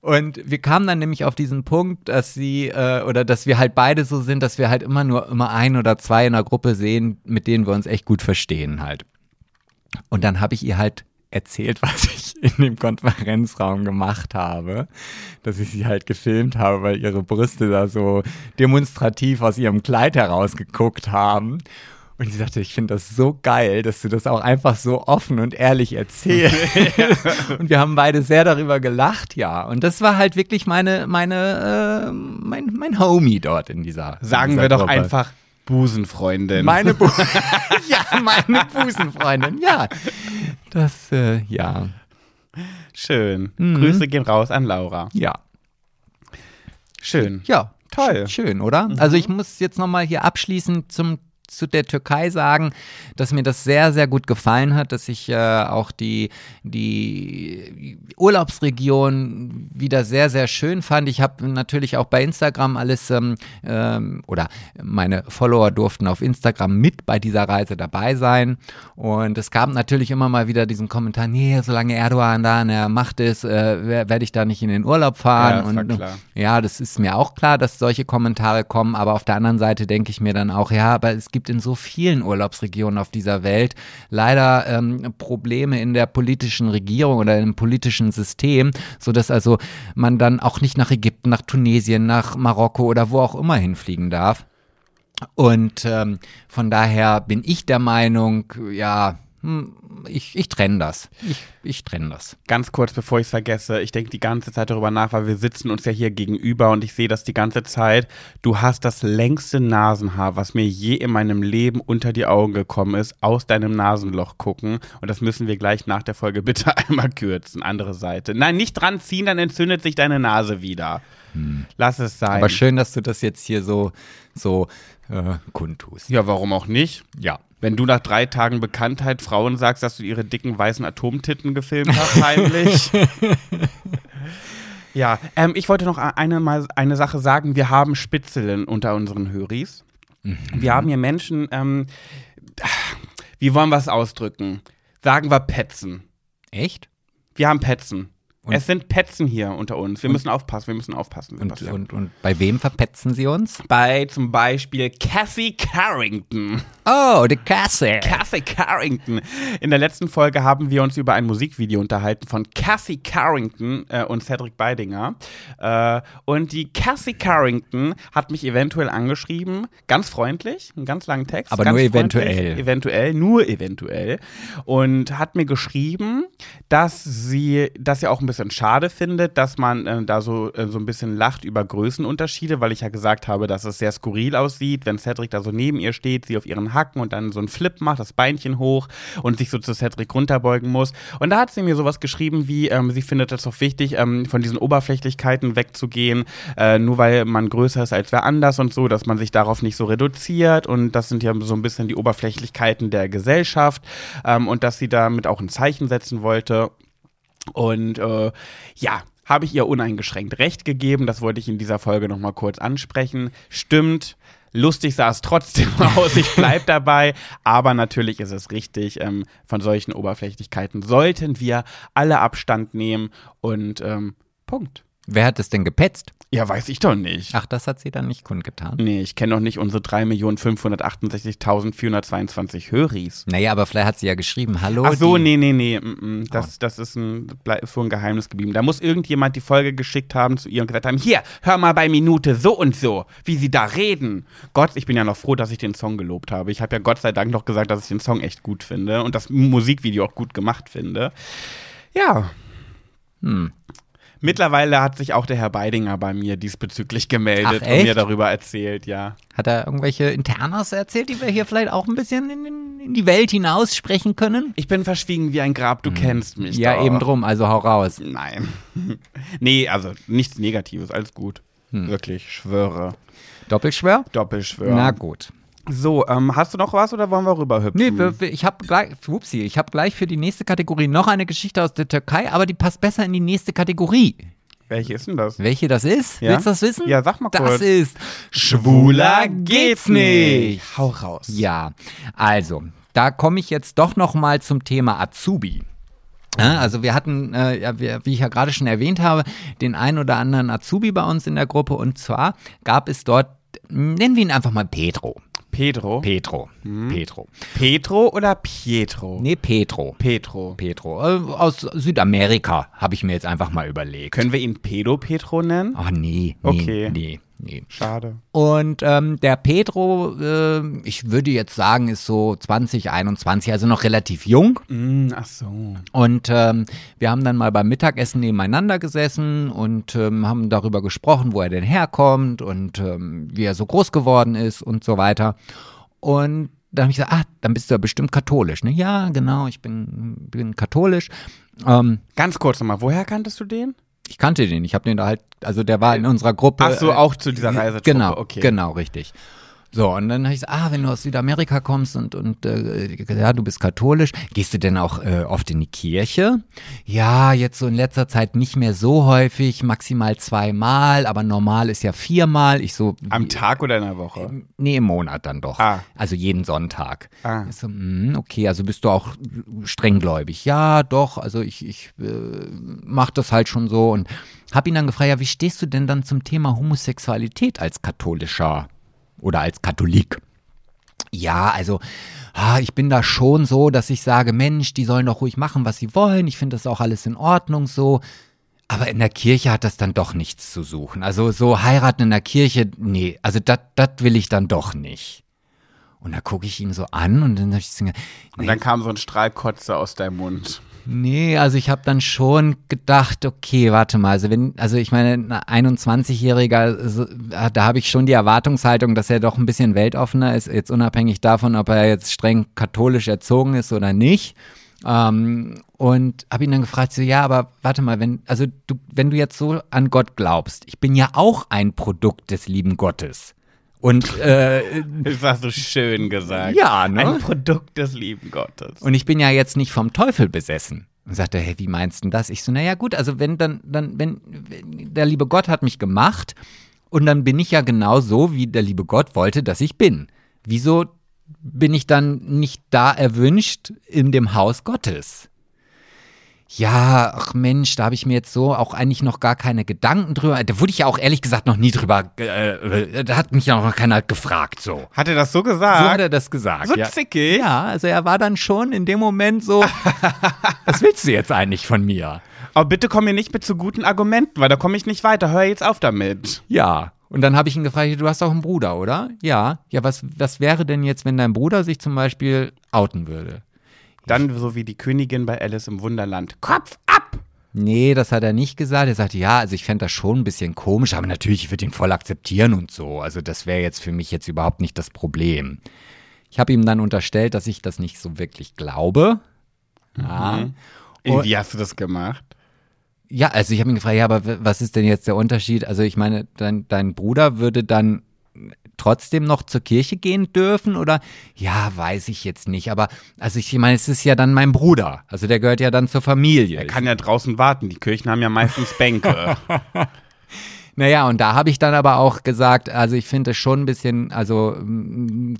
Und wir kamen dann nämlich auf diesen Punkt, dass sie äh, oder dass wir halt beide so sind, dass wir halt immer nur immer ein oder zwei in der Gruppe sehen, mit denen wir uns echt gut verstehen halt. Und dann habe ich ihr halt erzählt, [LAUGHS] was ich in dem Konferenzraum gemacht habe, dass ich sie halt gefilmt habe, weil ihre Brüste da so demonstrativ aus ihrem Kleid herausgeguckt haben. Und sie sagte, ich finde das so geil, dass du das auch einfach so offen und ehrlich erzählst. [LAUGHS] [LAUGHS] und wir haben beide sehr darüber gelacht, ja. Und das war halt wirklich meine, meine, äh, mein, mein Homie dort in dieser. in Sagen dieser wir doch Gruppe. einfach Busenfreundin. Meine, Bu ja, meine Busenfreundin, ja. Das, äh, ja, Schön. Mhm. Grüße gehen raus an Laura. ja, Schön. ja. Toll. Schön, oder? Also ich muss jetzt nochmal hier abschließend zum zu der Türkei sagen, dass mir das sehr, sehr gut gefallen hat, dass ich äh, auch die, die Urlaubsregion wieder sehr, sehr schön fand. Ich habe natürlich auch bei Instagram alles ähm, ähm, oder meine Follower durften auf Instagram mit bei dieser Reise dabei sein. Und es gab natürlich immer mal wieder diesen Kommentar, nee, solange Erdogan da an der Macht ist, äh, werde ich da nicht in den Urlaub fahren. Ja, und klar. ja, das ist mir auch klar, dass solche Kommentare kommen, aber auf der anderen Seite denke ich mir dann auch, ja, aber es gibt in so vielen Urlaubsregionen auf dieser Welt leider ähm, Probleme in der politischen Regierung oder im politischen System, sodass also man dann auch nicht nach Ägypten, nach Tunesien, nach Marokko oder wo auch immer hinfliegen darf. Und ähm, von daher bin ich der Meinung, ja, ich, ich trenne das. Ich, ich trenne das. Ganz kurz, bevor ich es vergesse, ich denke die ganze Zeit darüber nach, weil wir sitzen uns ja hier gegenüber und ich sehe das die ganze Zeit. Du hast das längste Nasenhaar, was mir je in meinem Leben unter die Augen gekommen ist, aus deinem Nasenloch gucken. Und das müssen wir gleich nach der Folge bitte [LAUGHS] einmal kürzen. Andere Seite. Nein, nicht dran ziehen, dann entzündet sich deine Nase wieder. Lass es sein. Aber schön, dass du das jetzt hier so, so äh, kundtust. ja, warum auch nicht? Ja. Wenn du nach drei Tagen Bekanntheit Frauen sagst, dass du ihre dicken weißen Atomtitten gefilmt hast, heimlich. [LAUGHS] ja, ähm, ich wollte noch eine, mal eine Sache sagen. Wir haben Spitzeln unter unseren Höris. Wir haben hier Menschen, ähm, wie wollen wir es ausdrücken? Sagen wir Petzen. Echt? Wir haben Petzen. Und- es sind Petzen hier unter uns. Wir müssen aufpassen, wir müssen aufpassen. Und, und, und bei wem verpetzen sie uns? Bei zum Beispiel Cassie Carrington. Oh, die Kasse. Cassie Carrington. In der letzten Folge haben wir uns über ein Musikvideo unterhalten von Cassie Carrington äh, und Cedric Beidinger. Äh, und die Cassie Carrington hat mich eventuell angeschrieben, ganz freundlich, einen ganz langen Text. Aber nur eventuell. Eventuell, nur eventuell. Und hat mir geschrieben, dass sie das ja auch ein bisschen schade findet, dass man äh, da so, äh, so ein bisschen lacht über Größenunterschiede, weil ich ja gesagt habe, dass es sehr skurril aussieht, wenn Cedric da so neben ihr steht, sie auf ihren Hacken und dann so einen Flip macht, das Beinchen hoch und sich so zu Cedric runterbeugen muss. Und da hat sie mir sowas geschrieben wie, ähm, sie findet es doch wichtig, ähm, von diesen Oberflächlichkeiten wegzugehen, äh, nur weil man größer ist als wer anders und so, dass man sich darauf nicht so reduziert und das sind ja so ein bisschen die Oberflächlichkeiten der Gesellschaft ähm, und dass sie damit auch ein Zeichen setzen wollte. Und äh, ja, habe ich ihr uneingeschränkt recht gegeben. Das wollte ich in dieser Folge nochmal kurz ansprechen. Stimmt. Lustig sah es trotzdem [LAUGHS] aus, ich bleib dabei. Aber natürlich ist es richtig, ähm, von solchen Oberflächlichkeiten sollten wir alle Abstand nehmen und ähm, Punkt. Wer hat es denn gepetzt? Ja, weiß ich doch nicht. Ach, das hat sie dann nicht kundgetan. Nee, ich kenne doch nicht unsere 3.568.422 Höris. Naja, aber vielleicht hat sie ja geschrieben, hallo. Ach so, die- nee, nee, nee. mm, mm, Das, das ist ein, so ein Geheimnis geblieben. Da muss irgendjemand die Folge geschickt haben zu ihr und gesagt haben, hier, hör mal bei Minute so und so, wie sie da reden. Gott, ich bin ja noch froh, dass ich den Song gelobt habe. Ich habe ja Gott sei Dank noch gesagt, dass ich den Song echt gut finde und das Musikvideo auch gut gemacht finde. Ja. Hm. Mittlerweile hat sich auch der Herr Beidinger bei mir diesbezüglich gemeldet Ach, und mir darüber erzählt, ja. Hat er irgendwelche Internas erzählt, die wir hier vielleicht auch ein bisschen in, in, die Welt hinaus sprechen können? Ich bin verschwiegen wie ein Grab, du kennst mich. Hm. Ja, doch. eben drum, also hau raus. Nein. [LAUGHS] nee, also nichts Negatives, alles gut. Hm. Wirklich, schwöre. Doppelschwör? Doppelschwör. Na gut. So, ähm, hast du noch was oder wollen wir rüberhüpfen? Nee, ich habe gleich, whoopsie, ich habe gleich für die nächste Kategorie noch eine Geschichte aus der Türkei, aber die passt besser in die nächste Kategorie. Welche ist denn das? Welche das ist? Ja? Willst du das wissen? Ja, sag mal Das kurz. ist Schwuler geht's nicht. Hau raus. Ja, also, da komme ich jetzt doch noch mal zum Thema Azubi. Ja, also wir hatten, äh, wie ich ja gerade schon erwähnt habe, den ein oder anderen Azubi bei uns in der Gruppe und zwar gab es dort, nennen wir ihn einfach mal Petro. Pedro. Petro. Mhm. Petro. Petro oder Pietro? Nee, Petro. Petro. Petro. Äh, aus Südamerika habe ich mir jetzt einfach mal überlegt. Können wir ihn Pedo Petro nennen? Ach nee, nee, Okay. nee, nee. Schade. Und ähm, der Pedro, äh, ich würde jetzt sagen, ist so 20, 21, also noch relativ jung. Mm, ach so. Und ähm, wir haben dann mal beim Mittagessen nebeneinander gesessen und ähm, haben darüber gesprochen, wo er denn herkommt und ähm, wie er so groß geworden ist und so weiter. Und dann habe ich gesagt, ah, dann bist du ja bestimmt katholisch. Ne? Ja, genau, ich bin, bin katholisch. Ähm, Ganz kurz nochmal, woher kanntest du den? Ich kannte den, ich habe den da halt, also der war in unserer Gruppe. Ach so, äh, auch zu dieser Reisetruppe, Genau, okay. genau, richtig. So, und dann habe ich gesagt, ah, wenn du aus Südamerika kommst und, und äh, ja, du bist katholisch, gehst du denn auch äh, oft in die Kirche? Ja, jetzt so in letzter Zeit nicht mehr so häufig, maximal zweimal, aber normal ist ja viermal. Ich so. Am Tag oder in der Woche? Nee, im Monat dann doch. Ah. Also jeden Sonntag. Ah. So, mm, okay, also bist du auch strenggläubig? Ja, doch, also ich, ich äh, mach das halt schon so und hab ihn dann gefragt, ja, wie stehst du denn dann zum Thema Homosexualität als katholischer oder als Katholik? Ja, also ah, ich bin da schon so, dass ich sage, Mensch, die sollen doch ruhig machen, was sie wollen. Ich finde das auch alles in Ordnung so. Aber in der Kirche hat das dann doch nichts zu suchen. Also so heiraten in der Kirche, nee, also das will ich dann doch nicht. Und da gucke ich ihn so an und dann habe ich so, Und nee, dann kam so ein Strahlkotze aus deinem Mund. nee, also ich habe dann schon gedacht, okay, warte mal, also wenn, also ich meine, ein 21-Jähriger, so, da habe ich schon die Erwartungshaltung, dass er doch ein bisschen weltoffener ist, jetzt unabhängig davon, ob er jetzt streng katholisch erzogen ist oder nicht. Ähm, und habe ihn dann gefragt, so, ja, aber warte mal, wenn, also du, wenn du jetzt so an Gott glaubst, ich bin ja auch ein Produkt des lieben Gottes. Und äh, Das hast du schön gesagt. Ja, ne? Ein Produkt des lieben Gottes. Und ich bin ja jetzt nicht vom Teufel besessen. Und sagte, hey, wie meinst du denn das? Ich so, naja, gut, also wenn dann, dann, wenn, wenn der liebe Gott hat mich gemacht und dann bin ich ja genau so, wie der liebe Gott wollte, dass ich bin. Wieso bin ich dann nicht da erwünscht in dem Haus Gottes? Ja, ach Mensch, da habe ich mir jetzt so auch eigentlich noch gar keine Gedanken drüber. Da wurde ich ja auch ehrlich gesagt noch nie drüber. Äh, da hat mich ja auch noch keiner gefragt so. Hat er das so So gesagt? hat er das gesagt. So ja. zickig? Ja, also er war dann schon in dem Moment so, [LAUGHS] was willst du jetzt eigentlich von mir? Aber bitte komm mir nicht mit zu guten Argumenten, weil da komme ich nicht weiter. Hör jetzt auf damit. Ja. Und dann habe ich ihn gefragt, du hast auch einen Bruder, oder? Ja. Ja, was, was wäre denn jetzt, wenn dein Bruder sich zum Beispiel outen würde? Dann so wie die Königin bei Alice im Wunderland. Kopf ab! Nee, das hat er nicht gesagt. Er sagte, ja, also ich fände das schon ein bisschen komisch, aber natürlich, ich würde ihn voll akzeptieren und so. Also das wäre jetzt für mich jetzt überhaupt nicht das Problem. Ich habe ihm dann unterstellt, dass ich das nicht so wirklich glaube. Ja. Und- Wie hast du das gemacht? Ja, also ich habe ihn gefragt, ja, aber was ist denn jetzt der Unterschied? Also ich meine, dein, dein Bruder würde dann trotzdem noch zur Kirche gehen dürfen oder? Ja, weiß ich jetzt nicht, aber also ich meine, es ist ja dann mein Bruder. Also der gehört ja dann zur Familie. Er kann ja draußen warten. Die Kirchen haben ja meistens Bänke. [LAUGHS] Naja, und da habe ich dann aber auch gesagt, also ich finde es schon ein bisschen, also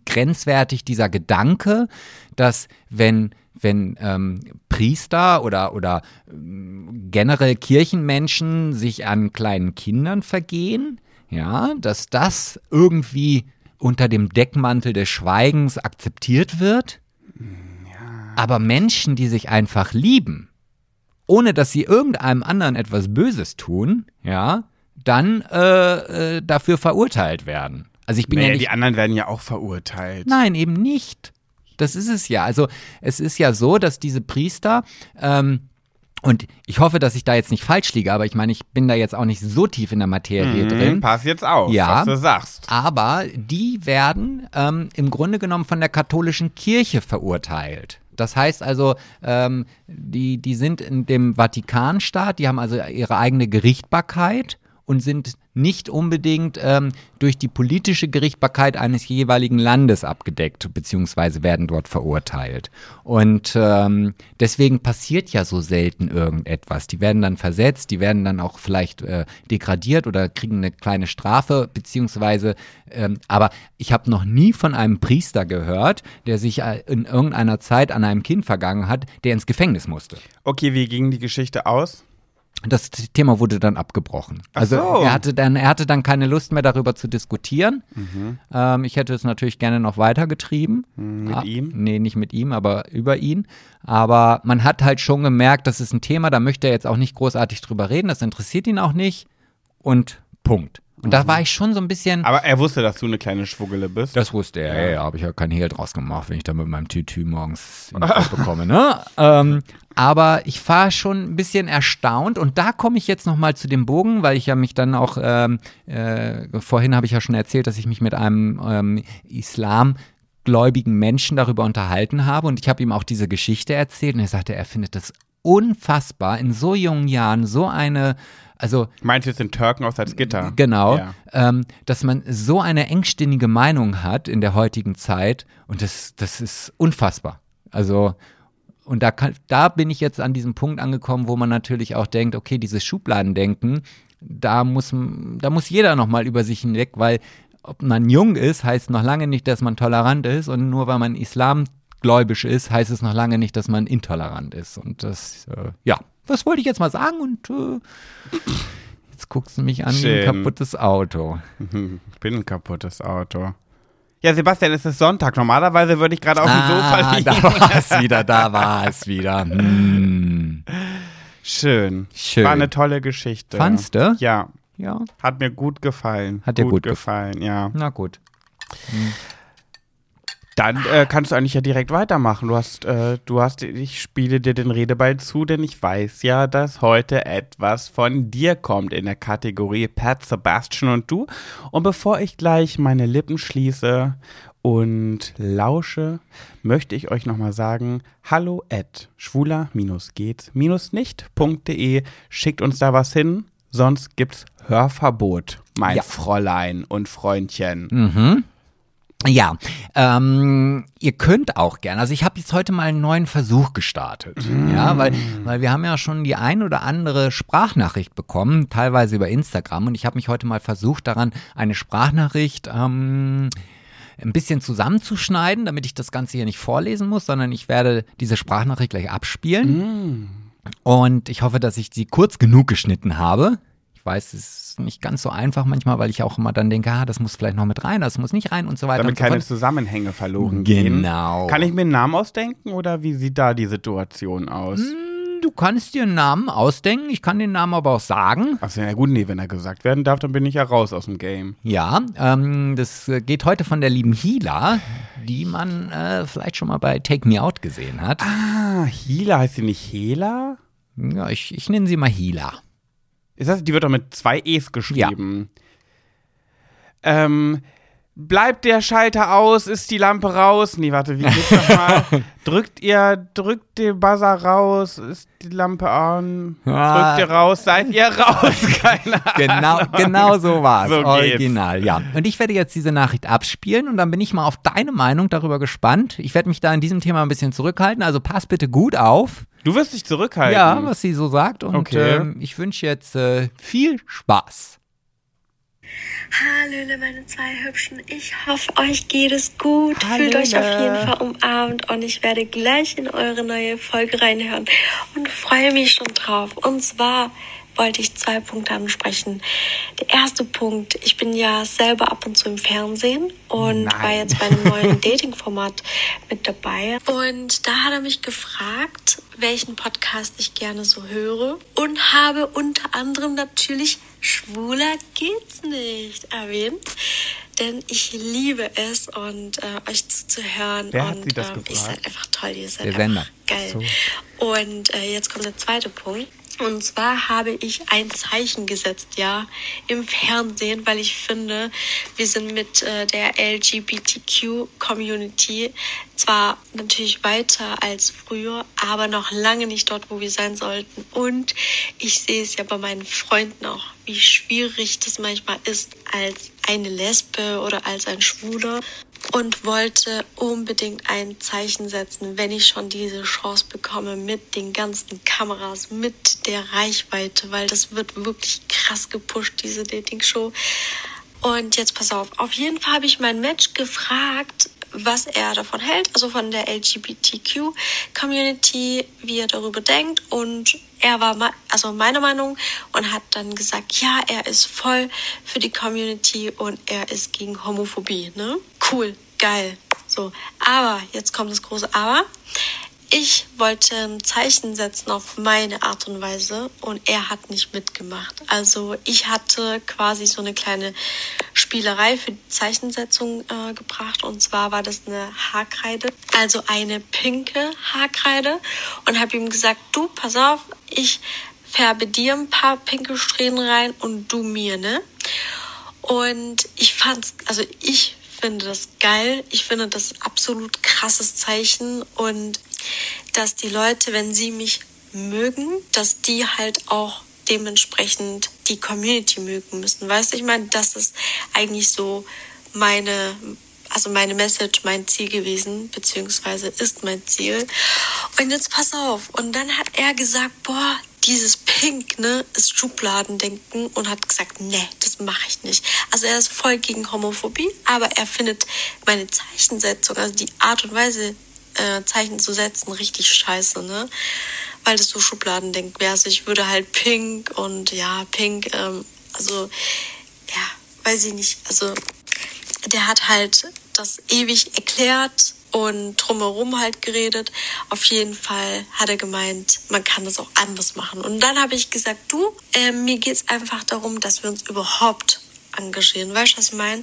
grenzwertig dieser Gedanke, dass wenn wenn ähm, Priester oder, oder ähm, generell Kirchenmenschen sich an kleinen Kindern vergehen, ja, dass das irgendwie unter dem Deckmantel des Schweigens akzeptiert wird. Aber Menschen, die sich einfach lieben, ohne dass sie irgendeinem anderen etwas Böses tun, ja, dann äh, äh, dafür verurteilt werden. Also ich bin ja naja, nicht. die anderen werden ja auch verurteilt. Nein, eben nicht. Das ist es ja. Also es ist ja so, dass diese Priester ähm, und ich hoffe, dass ich da jetzt nicht falsch liege, aber ich meine, ich bin da jetzt auch nicht so tief in der Materie Mhm, drin. Pass jetzt auf, Ja. was du sagst. Aber die werden ähm, im Grunde genommen von der katholischen Kirche verurteilt. Das heißt also, ähm, die, die sind in dem Vatikanstaat, die haben also ihre eigene Gerichtbarkeit und sind nicht unbedingt ähm, durch die politische Gerichtbarkeit eines jeweiligen Landes abgedeckt, beziehungsweise werden dort verurteilt. Und ähm, deswegen passiert ja so selten irgendetwas. Die werden dann versetzt, die werden dann auch vielleicht äh, degradiert oder kriegen eine kleine Strafe, beziehungsweise, ähm, aber ich habe noch nie von einem Priester gehört, der sich äh, in irgendeiner Zeit an einem Kind vergangen hat, der ins Gefängnis musste. Okay, wie ging die Geschichte aus? Das Thema wurde dann abgebrochen. Also so. er hatte dann, er hatte dann keine Lust mehr darüber zu diskutieren. Mhm. Ähm, ich hätte es natürlich gerne noch weitergetrieben. Mit Ah, ihm? Nee, nicht mit ihm, aber über ihn. Aber man hat halt schon gemerkt, das ist ein Thema, da möchte er jetzt auch nicht großartig drüber reden, das interessiert ihn auch nicht. Und Punkt. Und Mhm. da war ich schon so ein bisschen. Aber er wusste, dass du eine kleine Schwuggele bist. Das wusste er, ja, ja, habe ich ja kein Hehl draus gemacht, wenn ich da mit meinem Tütü morgens in bekomme, [LAUGHS] ne? Ähm, aber ich war schon ein bisschen erstaunt und da komme ich jetzt nochmal zu dem Bogen, weil ich ja mich dann auch, ähm, äh, vorhin habe ich ja schon erzählt, dass ich mich mit einem ähm, islamgläubigen Menschen darüber unterhalten habe und ich habe ihm auch diese Geschichte erzählt und er sagte, er findet das unfassbar, in so jungen Jahren so eine, also Meinst du jetzt den Türken aus Salzgitter? Genau, Ja. ähm, dass man so eine engstinnige Meinung hat in der heutigen Zeit und das, das ist unfassbar. Also, und da, kann, da bin ich jetzt an diesem Punkt angekommen, wo man natürlich auch denkt, okay, dieses Schubladendenken, da muss, da muss jeder nochmal über sich hinweg, weil ob man jung ist, heißt noch lange nicht, dass man tolerant ist und nur weil man islamgläubisch ist, heißt es noch lange nicht, dass man intolerant ist. Und das, äh, ja, das wollte ich jetzt mal sagen und äh, jetzt guckst du mich an wie ein kaputtes Auto. Ich bin ein kaputtes Auto. Ja, Sebastian, es ist Sonntag. Normalerweise würde ich gerade auf dem Sofa Ah, liegen. da war es wieder, da war es wieder. [LAUGHS] Hm. Schön. Schön. War eine tolle Geschichte. Fandst du? Ja, Ja, hat mir gut gefallen. Hat dir gut gef- gefallen, ja. na gut. Dann äh, kannst du eigentlich ja direkt weitermachen. Du hast, äh, du hast, ich spiele dir den Redeball zu, denn ich weiß ja, dass heute etwas von dir kommt in der Kategorie Pat, Sebastian und du. Und bevor ich gleich meine Lippen schließe und lausche, möchte ich euch nochmal sagen, hallo at schwuler-geht's-nicht.de. Schickt uns da was hin, sonst gibt's Hörverbot, mein Ja. Fräulein und Freundchen. Ja, ähm, ihr könnt auch gerne. Also ich habe jetzt heute mal einen neuen Versuch gestartet. Ja, weil, weil wir haben ja schon die ein oder andere Sprachnachricht bekommen, teilweise über Instagram. Und ich habe mich heute mal versucht, daran eine Sprachnachricht ähm, ein bisschen zusammenzuschneiden, damit ich das Ganze hier nicht vorlesen muss, sondern ich werde diese Sprachnachricht gleich abspielen. Und ich hoffe, dass ich sie kurz genug geschnitten habe. Ich weiß, es ist nicht ganz so einfach manchmal, weil ich auch immer dann denke, ah, das muss vielleicht noch mit rein, das muss nicht rein und so weiter Damit so keine fort. Zusammenhänge verloren gehen. Genau. Kann ich mir einen Namen ausdenken oder wie sieht da die Situation aus? Du kannst dir einen Namen ausdenken, ich kann den Namen aber auch sagen. Achso, ja gut, nee, wenn er gesagt werden darf, dann bin ich ja raus aus dem Game. Ja, ähm, das äh, geht heute von der lieben Hila, die man äh, vielleicht schon mal bei Take Me Out gesehen hat. Ah, Hila, heißt sie nicht Hela? Ja, ich, ich nenne sie mal Hila. Ist das, die wird doch mit zwei E's geschrieben. Ähm, bleibt der Schalter aus, ist die Lampe raus? Nee, warte, wie geht's nochmal? [LAUGHS] drückt ihr, drückt den Buzzer raus, ist die Lampe an? Ah. Drückt ihr raus, seid ihr raus? [LAUGHS] Keine Ahnung. Genau, genau so war es. So geht's. Original, ja. Und ich werde jetzt diese Nachricht abspielen und dann bin ich mal auf deine Meinung darüber gespannt. Ich werde mich da in diesem Thema ein bisschen zurückhalten, also pass bitte gut auf. Du wirst dich zurückhalten. Ja, was sie so sagt. Und Okay. ähm, ich wünsche jetzt äh, viel Spaß. Hallöle, meine zwei Hübschen. Ich hoffe, euch geht es gut. Hallöle. Fühlt euch auf jeden Fall umarmt und ich werde gleich in eure neue Folge reinhören und freue mich schon drauf. Und zwar wollte ich zwei Punkte ansprechen. Der erste Punkt, ich bin ja selber ab und zu im Fernsehen und Nein. war jetzt bei einem neuen [LAUGHS] Dating-Format mit dabei. Und da hat er mich gefragt, welchen Podcast ich gerne so höre und habe unter anderem natürlich Schwuler geht's nicht erwähnt. Denn ich liebe es und äh, euch zuzuhören. Wer hat und sie das ähm, ihr gefragt? seid einfach toll, ihr seid Der einfach Sender. geil. Und äh, jetzt kommt der zweite Punkt. Und zwar habe ich ein Zeichen gesetzt, ja, im Fernsehen, weil ich finde, wir sind mit äh, der LGBTQ-Community zwar natürlich weiter als früher, aber noch lange nicht dort, wo wir sein sollten. Und ich sehe es ja bei meinen Freunden auch, wie schwierig das manchmal ist, als eine Lesbe oder als ein Schwuler und wollte unbedingt ein Zeichen setzen, wenn ich schon diese Chance bekomme mit den ganzen Kameras, mit der Reichweite, weil das wird wirklich krass gepusht, diese Dating-Show. Und jetzt pass auf, auf jeden Fall habe ich mein Match gefragt, was er davon hält, also von der LGBTQ-Community, wie er darüber denkt. Und er war also meiner Meinung und hat dann gesagt, ja, er ist voll für die Community und er ist gegen Homophobie. Ne? Cool, geil. So, aber jetzt kommt das große Aber. Ich wollte ein Zeichen setzen auf meine Art und Weise und er hat nicht mitgemacht. Also ich hatte quasi so eine kleine Spielerei für die Zeichensetzung äh, gebracht und zwar war das eine Haarkreide, also eine pinke Haarkreide und habe ihm gesagt, du, pass auf, ich färbe dir ein paar pinke Strähnen rein und du mir, ne? Und ich fand's, also ich finde das geil. Ich finde das absolut krasses Zeichen und dass die Leute, wenn sie mich mögen, dass die halt auch dementsprechend die Community mögen müssen. Weißt du, ich meine, das ist eigentlich so meine, also meine Message, mein Ziel gewesen, beziehungsweise ist mein Ziel. Und jetzt pass auf. Und dann hat er gesagt, boah, dieses Pink, ne, ist Schubladendenken und hat gesagt, nee, das mache ich nicht. Also er ist voll gegen Homophobie, aber er findet meine Zeichensetzung, also die Art und Weise, äh, Zeichen zu setzen, richtig scheiße, ne? Weil das so Schubladendenken wäre. Also ich würde halt Pink und ja, Pink, ähm, also ja, weiß ich nicht. Also der hat halt das ewig erklärt und drumherum halt geredet. Auf jeden Fall hat er gemeint, man kann das auch anders machen. Und dann habe ich gesagt, du, äh, mir geht's einfach darum, dass wir uns überhaupt engagieren. Weißt du, was ich meine?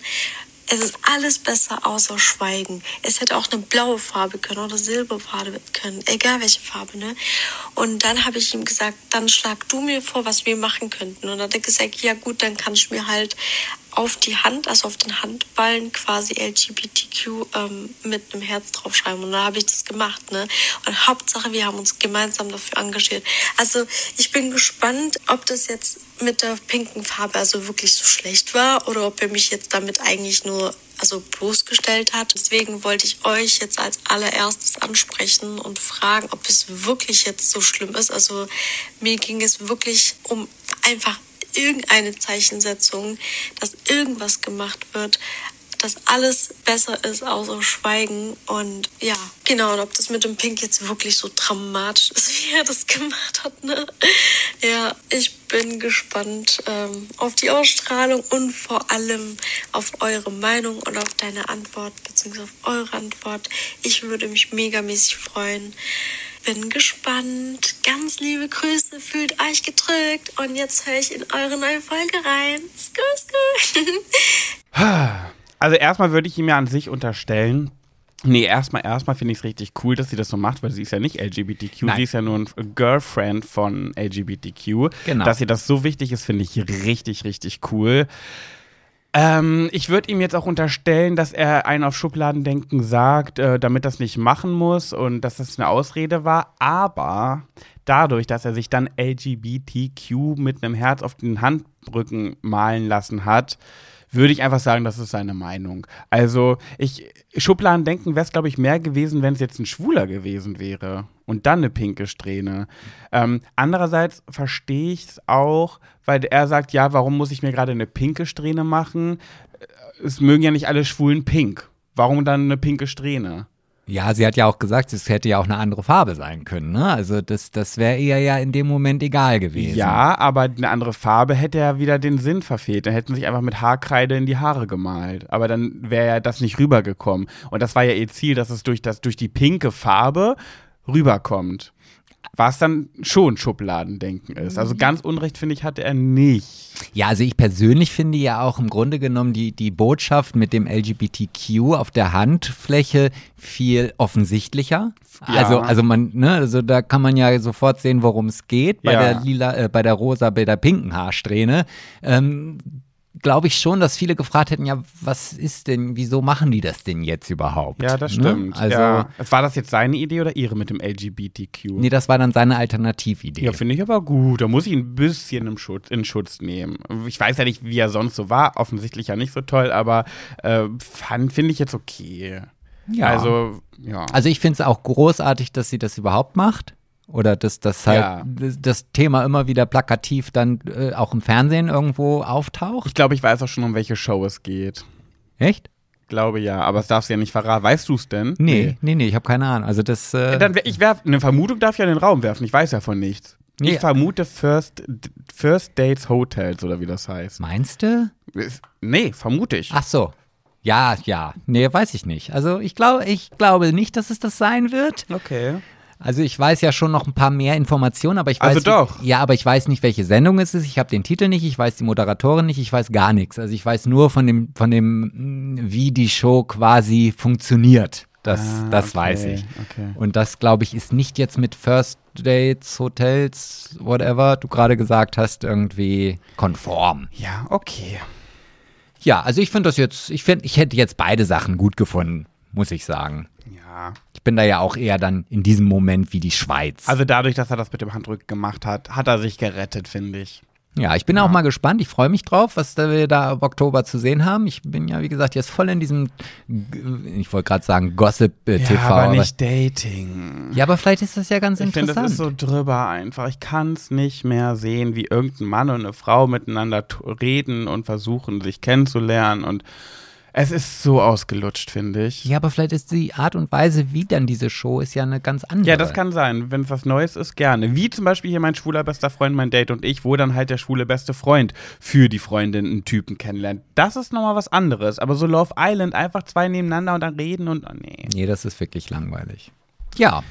Es ist alles besser außer Schweigen. Es hätte auch eine blaue Farbe können oder Silberfarbe können, egal welche Farbe, ne? Und dann habe ich ihm gesagt, dann schlag du mir vor, was wir machen könnten. Und dann hat er gesagt, ja gut, dann kann ich mir halt auf die Hand, also auf den Handballen quasi LGBTQ ähm, mit einem Herz draufschreiben. Und dann habe ich das gemacht, ne? Und Hauptsache, wir haben uns gemeinsam dafür engagiert. Also ich bin gespannt, ob das jetzt mit der pinken Farbe also wirklich so schlecht war oder ob er mich jetzt damit eigentlich nur also bloßgestellt hat. Deswegen wollte ich euch jetzt als allererstes ansprechen und fragen, ob es wirklich jetzt so schlimm ist. Also mir ging es wirklich um einfach irgendeine Zeichensetzung, dass irgendwas gemacht wird, dass alles besser ist außer Schweigen. Und ja, genau, und ob das mit dem Pink jetzt wirklich so dramatisch ist, [LAUGHS] wie er das gemacht hat, ne? Ja, ich bin gespannt ähm, auf die Ausstrahlung und vor allem auf eure Meinung und auf deine Antwort, beziehungsweise auf eure Antwort. Ich würde mich megamäßig freuen. Bin gespannt. Ganz liebe Grüße, fühlt euch gedrückt. Und jetzt höre ich in eure neue Folge rein. Skr, skr. [LAUGHS] Also erstmal würde ich ihm ja an sich unterstellen, Nee, erstmal, erstmal finde ich es richtig cool, dass sie das so macht, weil sie ist ja nicht LGBTQ, Nein. sie ist ja nur ein Girlfriend von LGBTQ. Genau. Dass ihr das so wichtig ist, finde ich richtig, richtig cool. Ähm, ich würde ihm jetzt auch unterstellen, dass er einen auf Schubladendenken sagt, äh, damit das nicht machen muss und dass das eine Ausrede war. Aber dadurch, dass er sich dann LGBTQ mit einem Herz auf den Handrücken malen lassen hat, würde ich einfach sagen, das ist seine Meinung. Also, ich, Schubladendenken wäre es, glaube ich, mehr gewesen, wenn es jetzt ein Schwuler gewesen wäre. Und dann eine pinke Strähne. Ähm, andererseits verstehe ich es auch, weil er sagt, ja, warum muss ich mir gerade eine pinke Strähne machen? Es mögen ja nicht alle Schwulen pink. Warum dann eine pinke Strähne? Ja, sie hat ja auch gesagt, es hätte ja auch eine andere Farbe sein können, ne? Also das, das wäre ihr ja in dem Moment egal gewesen. Ja, aber eine andere Farbe hätte ja wieder den Sinn verfehlt. Dann hätten sie sich einfach mit Haarkreide in die Haare gemalt. Aber dann wäre ja das nicht rübergekommen. Und das war ja ihr Ziel, dass es durch, das, durch die pinke Farbe rüberkommt. Was dann schon Schubladendenken ist. Also ganz Unrecht, finde ich, hatte er nicht. Ja, also ich persönlich finde ja auch im Grunde genommen die, die Botschaft mit dem LGBTQ auf der Handfläche viel offensichtlicher. Ja. Also, also man, ne, also da kann man ja sofort sehen, worum es geht. Bei Ja. der lila, äh, bei der rosa, bei der pinken Haarsträhne. Ähm, Glaube ich schon, dass viele gefragt hätten, ja, was ist denn, wieso machen die das denn jetzt überhaupt? Ja, das Ne? stimmt. Also, ja. War das jetzt seine Idee oder ihre mit dem LGBTQ? nee, das war dann seine Alternatividee. Ja, finde ich aber gut. Da muss ich ihn ein bisschen im Schutz, in Schutz nehmen. Ich weiß ja nicht, wie er sonst so war. Offensichtlich ja nicht so toll, aber äh, finde ich jetzt okay. Ja. Also, ja. Also ich finde es auch großartig, dass sie das überhaupt macht. Oder dass das halt Ja. das das Thema immer wieder plakativ dann äh, auch im Fernsehen irgendwo auftaucht. ich glaube, ich weiß auch schon, um welche Show es geht. Echt? Glaube ja, aber es darfst du ja nicht verraten. Weißt du es denn? Nee, nee, nee, ich habe keine Ahnung. Also das. Äh, Dann, ich werf, eine Vermutung darf ich ja in den Raum werfen. Ich weiß ja von nichts. Nee. Ich vermute First, First Dates Hotels oder wie das heißt. meinst du? Nee, vermute ich. Ach so. Ja, ja. Nee, weiß ich nicht. Also ich glaube, ich glaube nicht, dass es das sein wird. Okay. Also ich weiß ja schon noch ein paar mehr Informationen, aber ich weiß Also wie- doch. ja, aber ich weiß nicht, welche Sendung es ist. Ich habe den Titel nicht, ich weiß die Moderatorin nicht, ich weiß gar nichts. Also ich weiß nur von dem von dem mh, wie die Show quasi funktioniert. Das Ah, das okay, weiß ich. okay. Und das glaube ich ist nicht jetzt mit First Dates, Hotels, whatever du gerade gesagt hast, irgendwie konform. Ja, okay. Ja, also ich finde das jetzt, ich finde, ich hätte jetzt beide Sachen gut gefunden, muss ich sagen. Ja. Ich bin da ja auch eher dann in diesem Moment wie die Schweiz. Also dadurch, dass er das mit dem Handrücken gemacht hat, hat er sich gerettet, finde ich. Ja, ich bin auch mal gespannt. Ich freue mich drauf, was wir da im Oktober zu sehen haben. Ich bin ja, wie gesagt, jetzt voll in diesem, ich wollte gerade sagen, Gossip-TV. Ja, aber nicht Dating. Ja, aber vielleicht ist das ja ganz Ich finde, interessant. das ist so drüber einfach. Ich kann es nicht mehr sehen, wie irgendein Mann und eine Frau miteinander reden und versuchen, sich kennenzulernen. Und es ist so ausgelutscht, finde ich. ja, aber vielleicht ist die Art und Weise, wie dann diese Show ist, ja eine ganz andere. Ja, das kann sein. Wenn es was Neues ist, gerne. Wie zum Beispiel hier mein schwuler bester Freund, mein Date und ich, wo dann halt der schwule beste Freund für die Freundin einen Typen kennenlernt. Das ist nochmal was anderes. Aber so Love Island, einfach zwei nebeneinander und dann reden und oh, nee. Nee, das ist wirklich langweilig. Ja,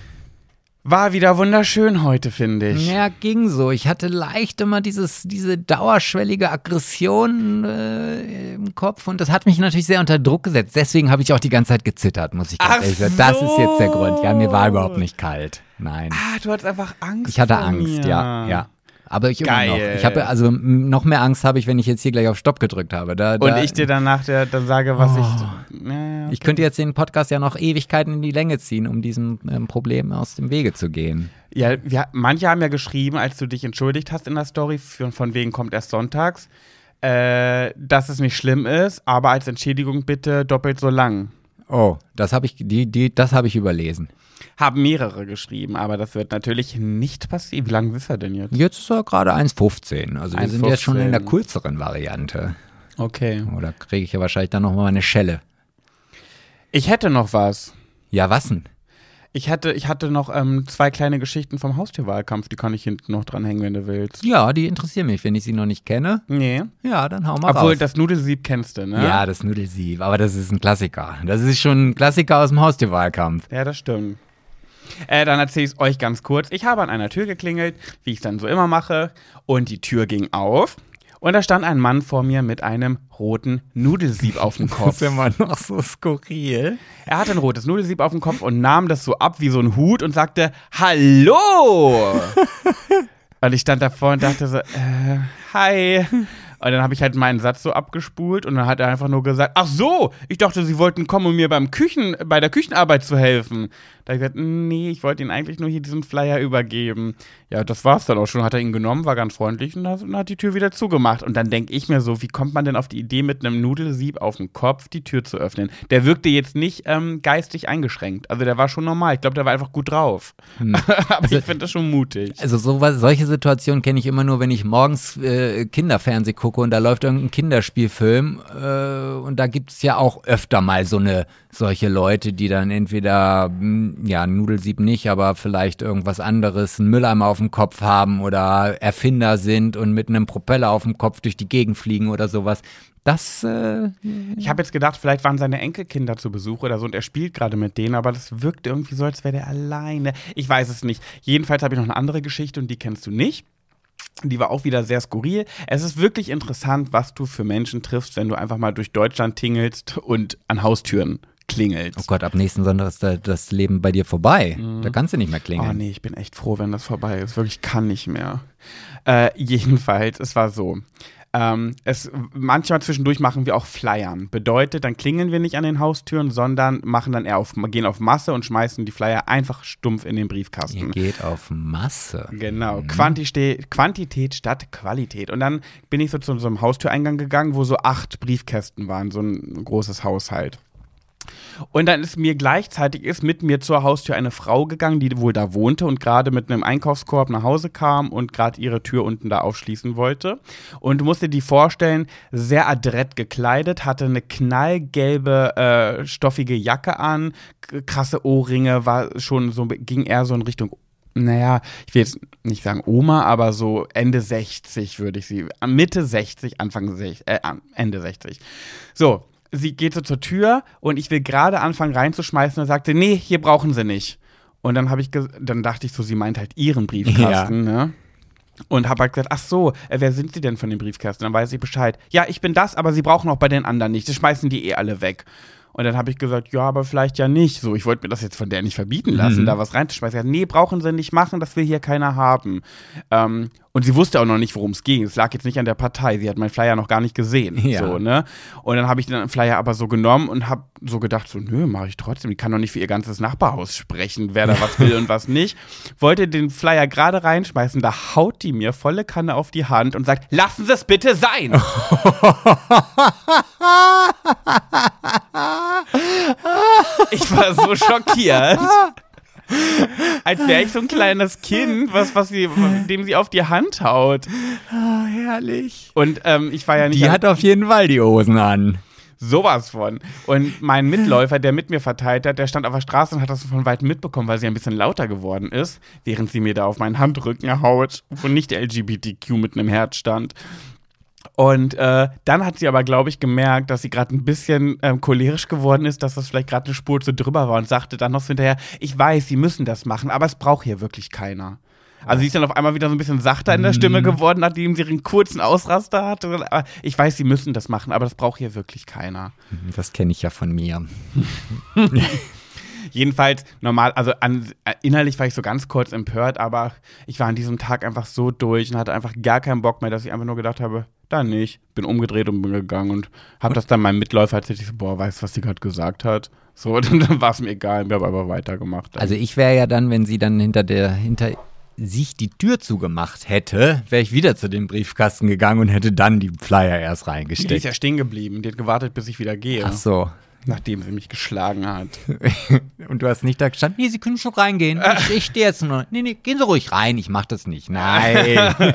War wieder wunderschön heute, finde ich. ja, ging so. Ich hatte leicht immer dieses, diese dauerschwellige Aggression äh, im Kopf und das hat mich natürlich sehr unter Druck gesetzt. Deswegen habe ich auch die ganze Zeit gezittert, muss ich ganz Ach ehrlich sagen. Das so. ist jetzt der Grund. Ja, mir war überhaupt nicht kalt. Nein. Ah, du hattest einfach Angst. Ich hatte Angst, mir. ja, ja. Aber ich immer noch. Geil. Ich habe also noch mehr Angst habe ich, wenn ich jetzt hier gleich auf Stopp gedrückt habe. Da, Und da, ich dir danach der, dann sage, was Oh. ich. Ja, ich könnte jetzt den Podcast ja noch Ewigkeiten in die Länge ziehen, um diesem ähm, Problem aus dem Wege zu gehen. ja wir, manche haben ja geschrieben, als du dich entschuldigt hast in der Story, für, von wegen kommt erst sonntags, äh, dass es nicht schlimm ist, aber als Entschädigung bitte doppelt so lang. Oh, das habe ich, die, die, das habe ich überlesen. Haben mehrere geschrieben, aber das wird natürlich nicht passieren. Wie lange ist er denn jetzt? Jetzt ist er gerade 1,15. Also wir sind jetzt schon in der 1,15. kürzeren Variante. Okay. Oder kriege ich ja wahrscheinlich dann nochmal eine Schelle. Ich hätte noch was. Ja, was denn? Ich hatte, ich hatte noch ähm, zwei kleine Geschichten vom Haustierwahlkampf, die kann ich hinten noch dranhängen, wenn du willst. Ja, die interessieren mich. Wenn ich sie noch nicht kenne, Nee. ja, dann hau mal Obwohl, raus. das Nudelsieb kennst du, ne? ja, das Nudelsieb, aber das ist ein Klassiker. Das ist schon ein Klassiker aus dem Haustierwahlkampf. Ja, das stimmt. Äh, dann erzähle ich es euch ganz kurz. Ich habe an einer Tür geklingelt, wie ich es dann so immer mache, und die Tür ging auf. Und da stand ein Mann vor mir mit einem roten Nudelsieb auf dem [LAUGHS] Kopf. immer noch so skurril. Er hatte ein rotes Nudelsieb auf dem Kopf und nahm das so ab wie so ein Hut und sagte, Hallo! [LAUGHS] und ich stand davor und dachte so, äh, hi. Und dann habe ich halt meinen Satz so abgespult und dann hat er einfach nur gesagt, ach so, ich dachte, Sie wollten kommen, um mir beim Küchen, bei der Küchenarbeit zu helfen. Da habe ich gesagt, nee, ich wollte Ihnen eigentlich nur hier diesen Flyer übergeben. Ja, das war's dann auch schon. Hat er ihn genommen, war ganz freundlich und hat, und hat die Tür wieder zugemacht. Und dann denke ich mir so, wie kommt man denn auf die Idee, mit einem Nudelsieb auf dem Kopf die Tür zu öffnen? Der wirkte jetzt nicht ähm, geistig eingeschränkt. Also der war schon normal. Ich glaube, der war einfach gut drauf. [LAUGHS] Aber ich finde das schon mutig. Also sowas, solche Situationen kenne ich immer nur, wenn ich morgens äh, Kinderfernseh gucke und da läuft irgendein Kinderspielfilm äh, und da gibt es ja auch öfter mal so eine solche Leute, die dann entweder mh, ja Nudelsieb nicht, aber vielleicht irgendwas anderes, einen Mülleimer auf dem Kopf haben oder Erfinder sind und mit einem Propeller auf dem Kopf durch die Gegend fliegen oder sowas. Das äh, Ich habe jetzt gedacht, vielleicht waren seine Enkelkinder zu Besuch oder so und er spielt gerade mit denen, aber das wirkt irgendwie so, als wäre der alleine. Ich weiß es nicht. Jedenfalls habe ich noch eine andere Geschichte und die kennst du nicht. Die war auch wieder sehr skurril. Es ist wirklich interessant, was du für Menschen triffst, wenn du einfach mal durch Deutschland tingelst und an Haustüren klingelst. Oh Gott, ab nächsten Sonntag ist da, das Leben bei dir vorbei. Da kannst du nicht mehr Oh klingeln. nee, ich bin echt froh, wenn das vorbei ist. Wirklich kann nicht mehr. Äh, jedenfalls, es war so. Ähm, es, manchmal zwischendurch machen wir auch Flyern. Bedeutet, dann klingeln wir nicht an den Haustüren, sondern machen dann eher auf, gehen auf Masse und schmeißen die Flyer einfach stumpf in den Ihr Briefkasten. geht auf Masse. Genau, Quantität, Quantität statt Qualität. Und dann bin ich so zu so einem Haustüreingang gegangen, wo so acht Briefkästen waren, so ein großes Haushalt. Und dann ist mir gleichzeitig ist mit mir zur Haustür eine Frau gegangen, die wohl da wohnte und gerade mit einem Einkaufskorb nach Hause kam und gerade ihre Tür unten da aufschließen wollte. Und du musst dir die vorstellen, sehr adrett gekleidet, hatte eine knallgelbe, äh, stoffige Jacke an, krasse Ohrringe, war schon so, ging eher so in Richtung naja, ich will jetzt nicht sagen Oma, aber so Ende 60 würde ich sie, Mitte 60, Anfang 60, äh, Ende 60. So, sie geht so zur Tür und ich will gerade anfangen reinzuschmeißen und sagte, nee, hier brauchen sie nicht. Und dann habe ich, dann dachte ich so, sie meint halt ihren Briefkasten, ne? Und habe halt gesagt, ach so, äh, wer sind Sie denn von dem Briefkasten? Dann weiß ich Bescheid. Ja, ich bin das, aber Sie brauchen auch bei den anderen nicht. Das schmeißen die eh alle weg. Und dann habe ich gesagt, ja, aber vielleicht ja nicht. So, ich wollte mir das jetzt von der nicht verbieten lassen, Mhm. da was reinzuschmeißen. Nee, brauchen sie nicht machen, das will hier keiner haben. Ähm, und sie wusste auch noch nicht, worum es ging. Es lag jetzt nicht an der Partei. Sie hat meinen Flyer noch gar nicht gesehen. Ja. So, ne? Und dann habe ich den Flyer aber so genommen und habe so gedacht, so, nö, mache ich trotzdem. Die kann doch nicht für ihr ganzes Nachbarhaus sprechen, wer da was will und was nicht. Wollte den Flyer gerade reinschmeißen, da haut die mir volle Kanne auf die Hand und sagt, lassen Sie es bitte sein. [LAUGHS] ich war so schockiert. Als wäre ich so ein kleines Kind, was, was sie, dem sie auf die Hand haut. Ah, herrlich. Und ähm, ich war ja nicht Die hat auf jeden Fall die Hosen an. sowas von. Und mein Mitläufer, der mit mir verteilt hat, der stand auf der Straße und hat das von weitem mitbekommen, weil sie ein bisschen lauter geworden ist, während sie mir da auf meinen Handrücken haut, wo nicht LGBTQ mit einem Herz stand. Und äh, dann hat sie aber, glaube ich, gemerkt, dass sie gerade ein bisschen ähm, cholerisch geworden ist, dass das vielleicht gerade eine Spur zu drüber war und sagte dann noch so hinterher, ich weiß, sie müssen das machen, aber es braucht hier wirklich keiner. Also sie ist dann auf einmal wieder so ein bisschen sachter in der Stimme geworden, nachdem sie ihren kurzen Ausraster hatte. Ich weiß, sie müssen das machen, aber das braucht hier wirklich keiner. Das kenne ich ja von mir. [LAUGHS] Jedenfalls normal, also an, äh, innerlich war ich so ganz kurz empört, aber ich war an diesem Tag einfach so durch und hatte einfach gar keinen Bock mehr, dass ich einfach nur gedacht habe, da nicht. Bin umgedreht und bin gegangen und habe das dann meinem Mitläufer erzählt. Ich so, boah, weißt du, was sie gerade gesagt hat? So, [LAUGHS] und dann war es mir egal, wir haben aber weitergemacht. Also ich wäre ja dann, wenn sie dann hinter der, hinter sich die Tür zugemacht hätte, wäre ich wieder zu dem Briefkasten gegangen und hätte dann die Flyer erst die ist reingesteckt. ja stehen geblieben. Die hat gewartet, bis ich wieder gehe, Ach so. Nachdem sie mich geschlagen hat. [LAUGHS] Und du hast nicht da gestanden, nee, Sie können schon reingehen. Ich, ich stehe jetzt nur. Nee, nee, gehen Sie ruhig rein, ich mach das nicht. Nein. [LAUGHS]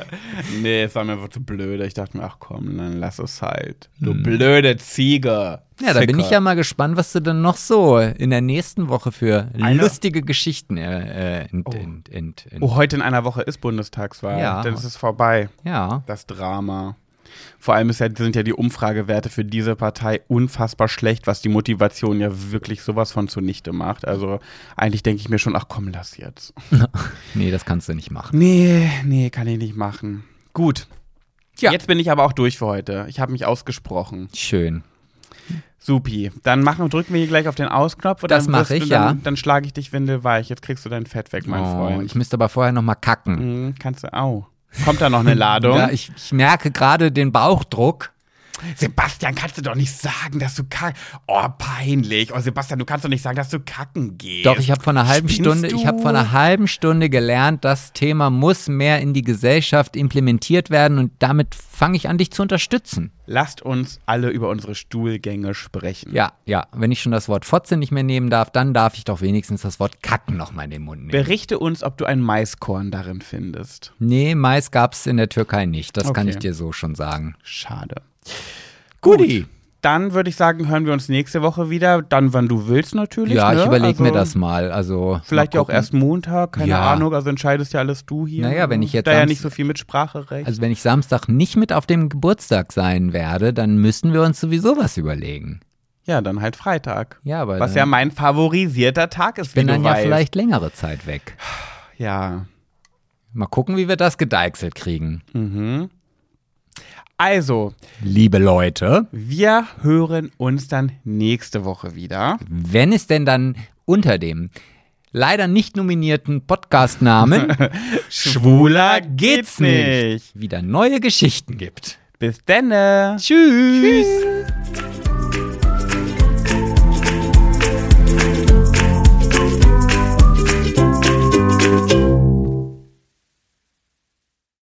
nee, es war mir einfach zu blöd. Ich dachte mir, ach komm, dann lass es halt. Du Hm. blöde Ziege. Ja, da bin ich ja mal gespannt, was du dann noch so in der nächsten Woche für Eine- lustige Geschichten äh, äh, ent, ent, ent, ent, Oh, heute in einer Woche ist Bundestagswahl. Ja. Dann ist es vorbei. Ja. Das Drama. Vor allem ja, sind ja die Umfragewerte für diese Partei unfassbar schlecht, was die Motivation ja wirklich sowas von zunichte macht. Also eigentlich denke ich mir schon, ach komm, lass jetzt. [LAUGHS] Nee, das kannst du nicht machen. Nee, nee, kann ich nicht machen. Gut. Ja. Jetzt bin ich aber auch durch für heute. Ich habe mich ausgesprochen. Schön. Supi. Dann machen, drücken wir hier gleich auf den Ausknopf. Und Das dann mach wirst du ich, dann, ja. Dann schlage ich dich windelweich. Jetzt kriegst du dein Fett weg, mein Oh, Freund. ich müsste aber vorher noch mal kacken. Mhm, kannst du, au. Kommt da noch eine [LAUGHS] Ladung? Ja, ich, ich merke gerade den Bauchdruck. Sebastian, kannst du doch nicht sagen, dass du kacken. Oh, peinlich. Oh, Sebastian, du kannst doch nicht sagen, dass du kacken gehst. Doch, ich habe vor einer halben Spinnst Stunde, du? ich habe vor einer halben Stunde gelernt, das Thema muss mehr in die Gesellschaft implementiert werden und damit fange ich an, dich zu unterstützen. Lasst uns alle über unsere Stuhlgänge sprechen. Ja, ja, wenn ich schon das Wort Fotze nicht mehr nehmen darf, dann darf ich doch wenigstens das Wort Kacken noch mal in den Mund nehmen. Berichte uns, ob du ein Maiskorn darin findest. nee, Mais gab's in der Türkei nicht, das kann Okay. ich dir so schon sagen. Schade. Guti. Dann würde ich sagen, hören wir uns nächste Woche wieder. Dann, wann du willst, natürlich. Ja, ne? ich überlege also, mir das mal. Also Vielleicht mal ja auch erst Montag, keine Ja. Ahnung. Also entscheidest ja alles du hier. Naja, wenn ich jetzt Da ja nicht so viel Mitspracherecht. Also wenn ich Samstag nicht mit auf dem Geburtstag sein werde, dann müssen wir uns sowieso was überlegen. ja, dann halt Freitag. Ja, aber Was ja mein favorisierter Tag ist, wie bin du dann ja weißt. vielleicht längere Zeit weg. Ja. Mal gucken, wie wir das gedeichselt kriegen. Mhm. Also, Liebe Leute, wir hören uns dann nächste Woche wieder. wenn es denn dann unter dem leider nicht nominierten Podcastnamen [LAUGHS] Schwuler geht's nicht. wieder neue Geschichten gibt. Bis denne. Tschüss.